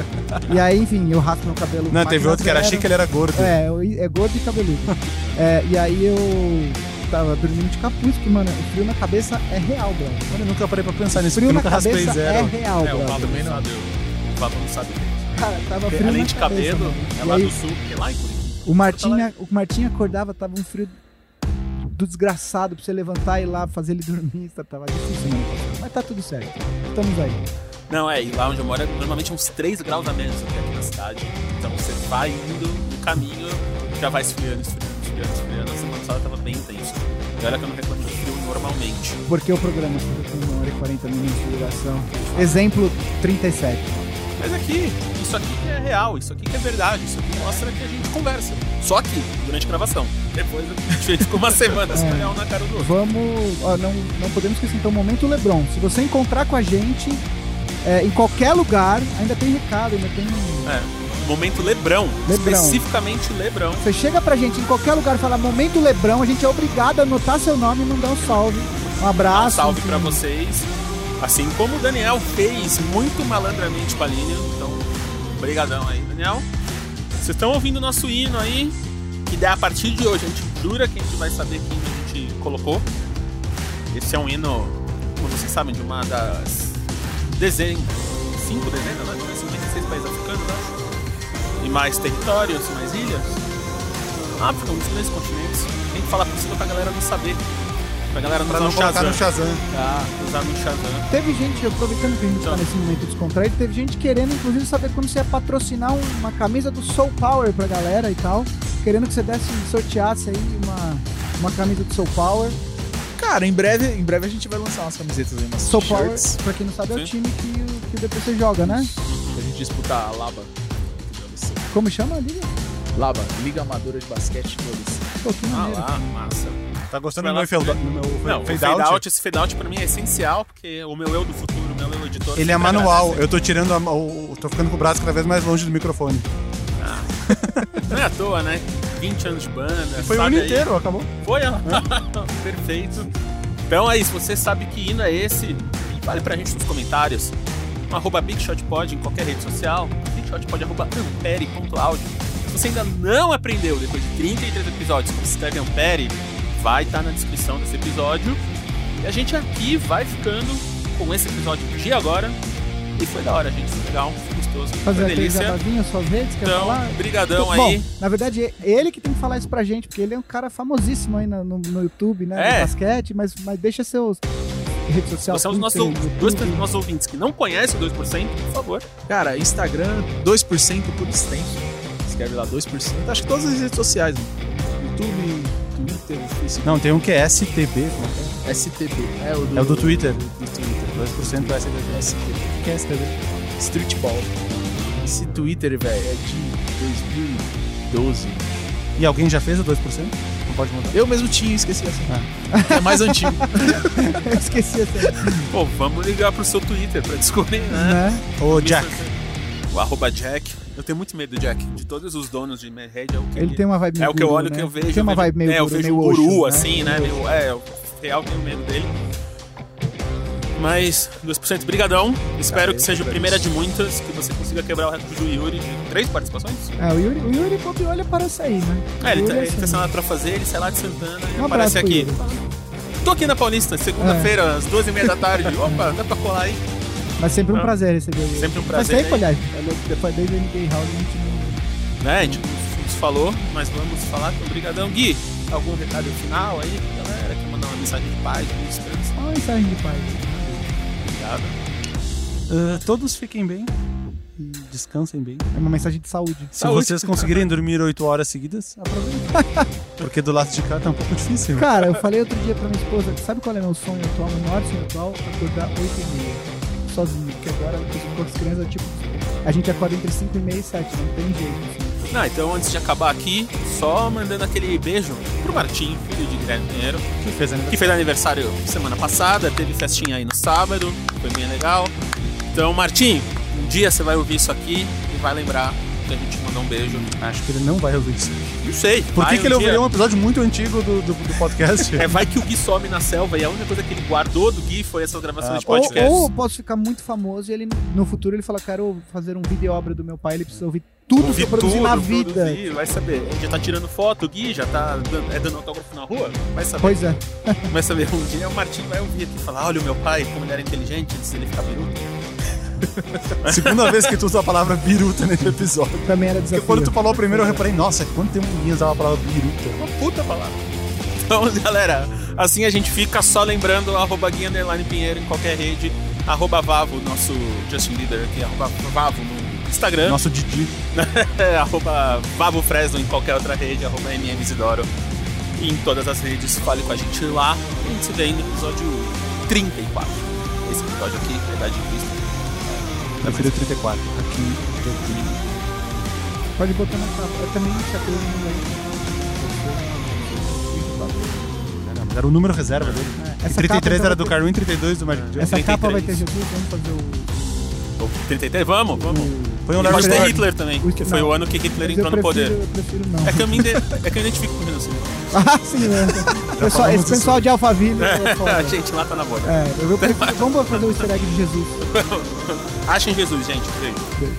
E aí, enfim, eu raspo meu cabelo. Não, teve outro que era achei que ele era gordo. É, é gordo e cabeludo. É, e aí eu tava dormindo de capuz, porque, mano, o frio na cabeça é real, brother. Eu nunca parei pra pensar nisso, frio porque eu na nunca raspei cabeça é zero. real, É, o brother. Pablo não sabe. O Pablo não sabe. Cara, tava frio além na de cabeça, cabelo, mano. é lá aí, do sul, porque lá em Curitiba. o Martinha, o Martinha acordava, tava um frio do desgraçado pra você levantar e ir lá fazer ele dormir. Tava difícil, mano. Mas tá tudo certo. Estamos aí. Não, é, e lá onde eu moro é normalmente uns 3 graus a menos do que aqui na cidade. Então você vai indo no caminho, já vai esfriando, esfriando, esfriando, esfriando. A semana passada tava bem intenso. E olha que eu não reclamo de frio normalmente. Porque o programa fica com 1 hora e 40 minutos de duração. Exemplo 37. Mas aqui, isso aqui que é real, isso aqui que é verdade, isso aqui mostra que a gente conversa. Só aqui, durante a gravação. Depois a gente ficou uma semana sem É. um na cara do outro. Vamos. ó, não, não podemos esquecer então o momento Lebron. Se você encontrar com a gente é, em qualquer lugar, ainda tem recado, ainda tem. É, momento Lebrão, Lebrão. especificamente Lebrão. Você chega pra gente em qualquer lugar e fala momento Lebrão, a gente é obrigado a anotar seu nome e mandar um salve. Um Um abraço. salve enfim. pra vocês. Assim como o Daniel fez muito malandramente com a linha. Então, brigadão aí, Daniel. Vocês estão ouvindo o nosso hino aí. Que daí a partir de hoje a gente jura que a gente vai saber quem a gente colocou. Esse é um hino, como vocês sabem, de uma das dezenas, cinco dezenas, né? 56 países africanos, acho. E mais territórios, mais ilhas. África, um dos grandes continentes. Tem que falar por cima pra galera não saber. Pra galera não Pra usar não colocar Shazam. no Shazam. Ah, usar no Shazam. Teve gente, aproveitando que a gente tá Então. nesse momento descontraído, teve gente querendo, inclusive, saber quando você ia patrocinar uma camisa do Soul Power pra galera e tal. Querendo que você desse, sorteasse aí uma, uma camisa do Soul Power. Cara, em breve, em breve a gente vai lançar umas camisetas aí, umas Soul Power, pra quem não sabe, é o time que, o- que o DPC joga, né? pra gente disputar a Laba. Como chama, Liga? Laba, Liga Amadora de Basquete. Pô, que Ah maneiro. lá, massa. Tá gostando do meu fade fazer. do meu Não, fade fade out? out, esse fade out pra mim é essencial, porque o meu eu do futuro, o meu eu editor. Ele é manual. Eu tô tirando a, o. Tô ficando com o braço cada vez mais longe do microfone. Não é à toa, né? 20 anos de banda. Foi o ano aí? inteiro, acabou. Foi, ó. Perfeito. Então aí, se você sabe que hino é esse, fale pra gente nos comentários. Um arroba BigShotPod em qualquer rede social. BigShotPod arroba ampere.audio. Se você ainda não aprendeu, depois de 33 episódios, como se escreve Ampere, vai estar na descrição desse episódio. E a gente aqui vai ficando com esse episódio de agora. E foi da hora, gente. Foi legal, foi gostoso. Fazer foi delícia. jabazinho, suas redes, quer Então, falar? brigadão Bom, aí. na verdade, ele que tem que falar isso pra gente, porque ele é um cara famosíssimo aí no, no, no YouTube, né? É. No basquete, mas, mas deixa seus redes sociais. Você é dos nossos, dois YouTube. nossos ouvintes que não conhecem o 2%, por favor. Cara, Instagram 2% por extenso. Escreve lá 2%. Acho que todas as redes sociais, né? YouTube, Twitter, Facebook. Não, tem um que é STB. como é que STB. É o do, É o do Twitter. Do, do Twitter. 2% do STB. STB. O que é STB? Streetball. Esse Twitter, velho, é de 2012. E alguém já fez o 2%? Pode mudar. Eu mesmo tinha, esqueci assim. É mais antigo. Eu esqueci essa. Pô, vamos ligar pro seu Twitter pra descobrir, né? né? Ô, Jack. O arroba Jack. Eu tenho muito medo do Jack. De todos os donos de rede, é o que Ele tem uma vibe É meio o que eu olho, né? que eu vejo. Tem uma vibe meio É, eu vejo um meio guru, Osho, assim, né? Meio, é, eu real tenho medo dele. Mas, 2% brigadão. Espero que seja a primeira de muitas, que você consiga quebrar o recorde do Yuri de três participações. É, o Yuri, o Yuri Pop olha para sair, né? É, ele, tá, Yuri ele assim. tá sem nada pra fazer, ele sai lá de Santana e Um aparece aqui. Yuri. Tô aqui na Paulista, segunda-feira, às duas e meia da tarde. Opa, dá pra colar aí? Mas sempre um Ah. prazer receber o Yuri. Sempre um prazer. tempo, aliás. Depois desde o NBA House a gente não... né? A gente não se falou, mas vamos falar. Então, brigadão. Gui, algum recado final aí pra galera? Quer mandar uma mensagem de paz, de esperança? Uma mensagem de paz. Obrigado. Ah, todos fiquem bem e descansem bem. É uma mensagem de saúde. Se Saúde. vocês conseguirem dormir 8 horas seguidas, aproveitem. Porque do lado de cá tá um pouco difícil. Cara, eu falei outro dia pra minha esposa, sabe qual é meu sonho atual? Meu maior sonho atual? Acordar 8 e meia. Sozinho. Porque agora, com as crianças, tipo, a gente acorda entre 5 e meia e 7, não tem jeito. Assim. Não, então antes de acabar aqui, só mandando aquele beijo pro Martim, filho de Guilherme Pinheiro, Que fez aniversário. que fez aniversário semana passada, teve festinha aí no sábado, foi bem legal. Então, Martim, um dia você vai ouvir isso aqui e vai lembrar que a gente mandou um beijo. Acho que ele não vai ouvir isso. Não sei. Por que, que ele um ouviria um episódio muito antigo do, do, do podcast? É, vai que o Gui some na selva e a única coisa que ele guardou do Gui foi essas gravações Ah, de Ou, podcast. ou eu posso ficar muito famoso e ele, no futuro, ele fala, quero fazer um vídeo obra do meu pai, ele precisa ouvir tudo que Ouvir eu produzi tudo, na vida. produzir, vai saber. Ele já tá tirando foto, o Gui já tá dando, é dando autógrafo na rua, vai saber. Pois é. Vai saber. Um dia o Martim vai ouvir aqui e falar: olha o meu pai, como ele era inteligente antes dele ficar biruta. Segunda vez que tu usa a palavra biruta nesse episódio. Também era Porque desafio. quando tu falou primeiro, eu reparei, nossa, quanto tempo ninguém usava a palavra biruta. Uma puta palavra. Então, galera, assim a gente fica só lembrando arroba Gui Underline Pinheiro em qualquer rede, arroba Vavo, nosso Justin Leader aqui, arroba Vavo no Instagram, Nosso Didi. arroba Vavo Fresno em qualquer outra rede, arroba MM Isidoro. Em todas as redes, fale com a gente lá. E a gente se vê no episódio 34. Esse episódio aqui, a Idade de Cristo. Prefiro 34. Aqui, Pode botar na capa. Eu também chapei o número aí. Era, era o número reserva dele. É, E 33 capa era do ter- Carwin, 32 do Magic Johnson. Essa capa vai ter 33. Jesus, vamos fazer o... O 33, vamos, vamos. o O E Larry pode ter. Hitler também, que foi não. o ano que Hitler entrou no poder. eu prefiro não. É que eu me, ide- é que eu identifico com o genocídio. Ah, sim, né? Pessoal, falamos esse pessoal de Alphaville é A foda. gente lá tá na bolha. É, eu prefiro, vamos fazer o easter egg de Jesus. Achem Jesus, gente. Beijo. Beijo.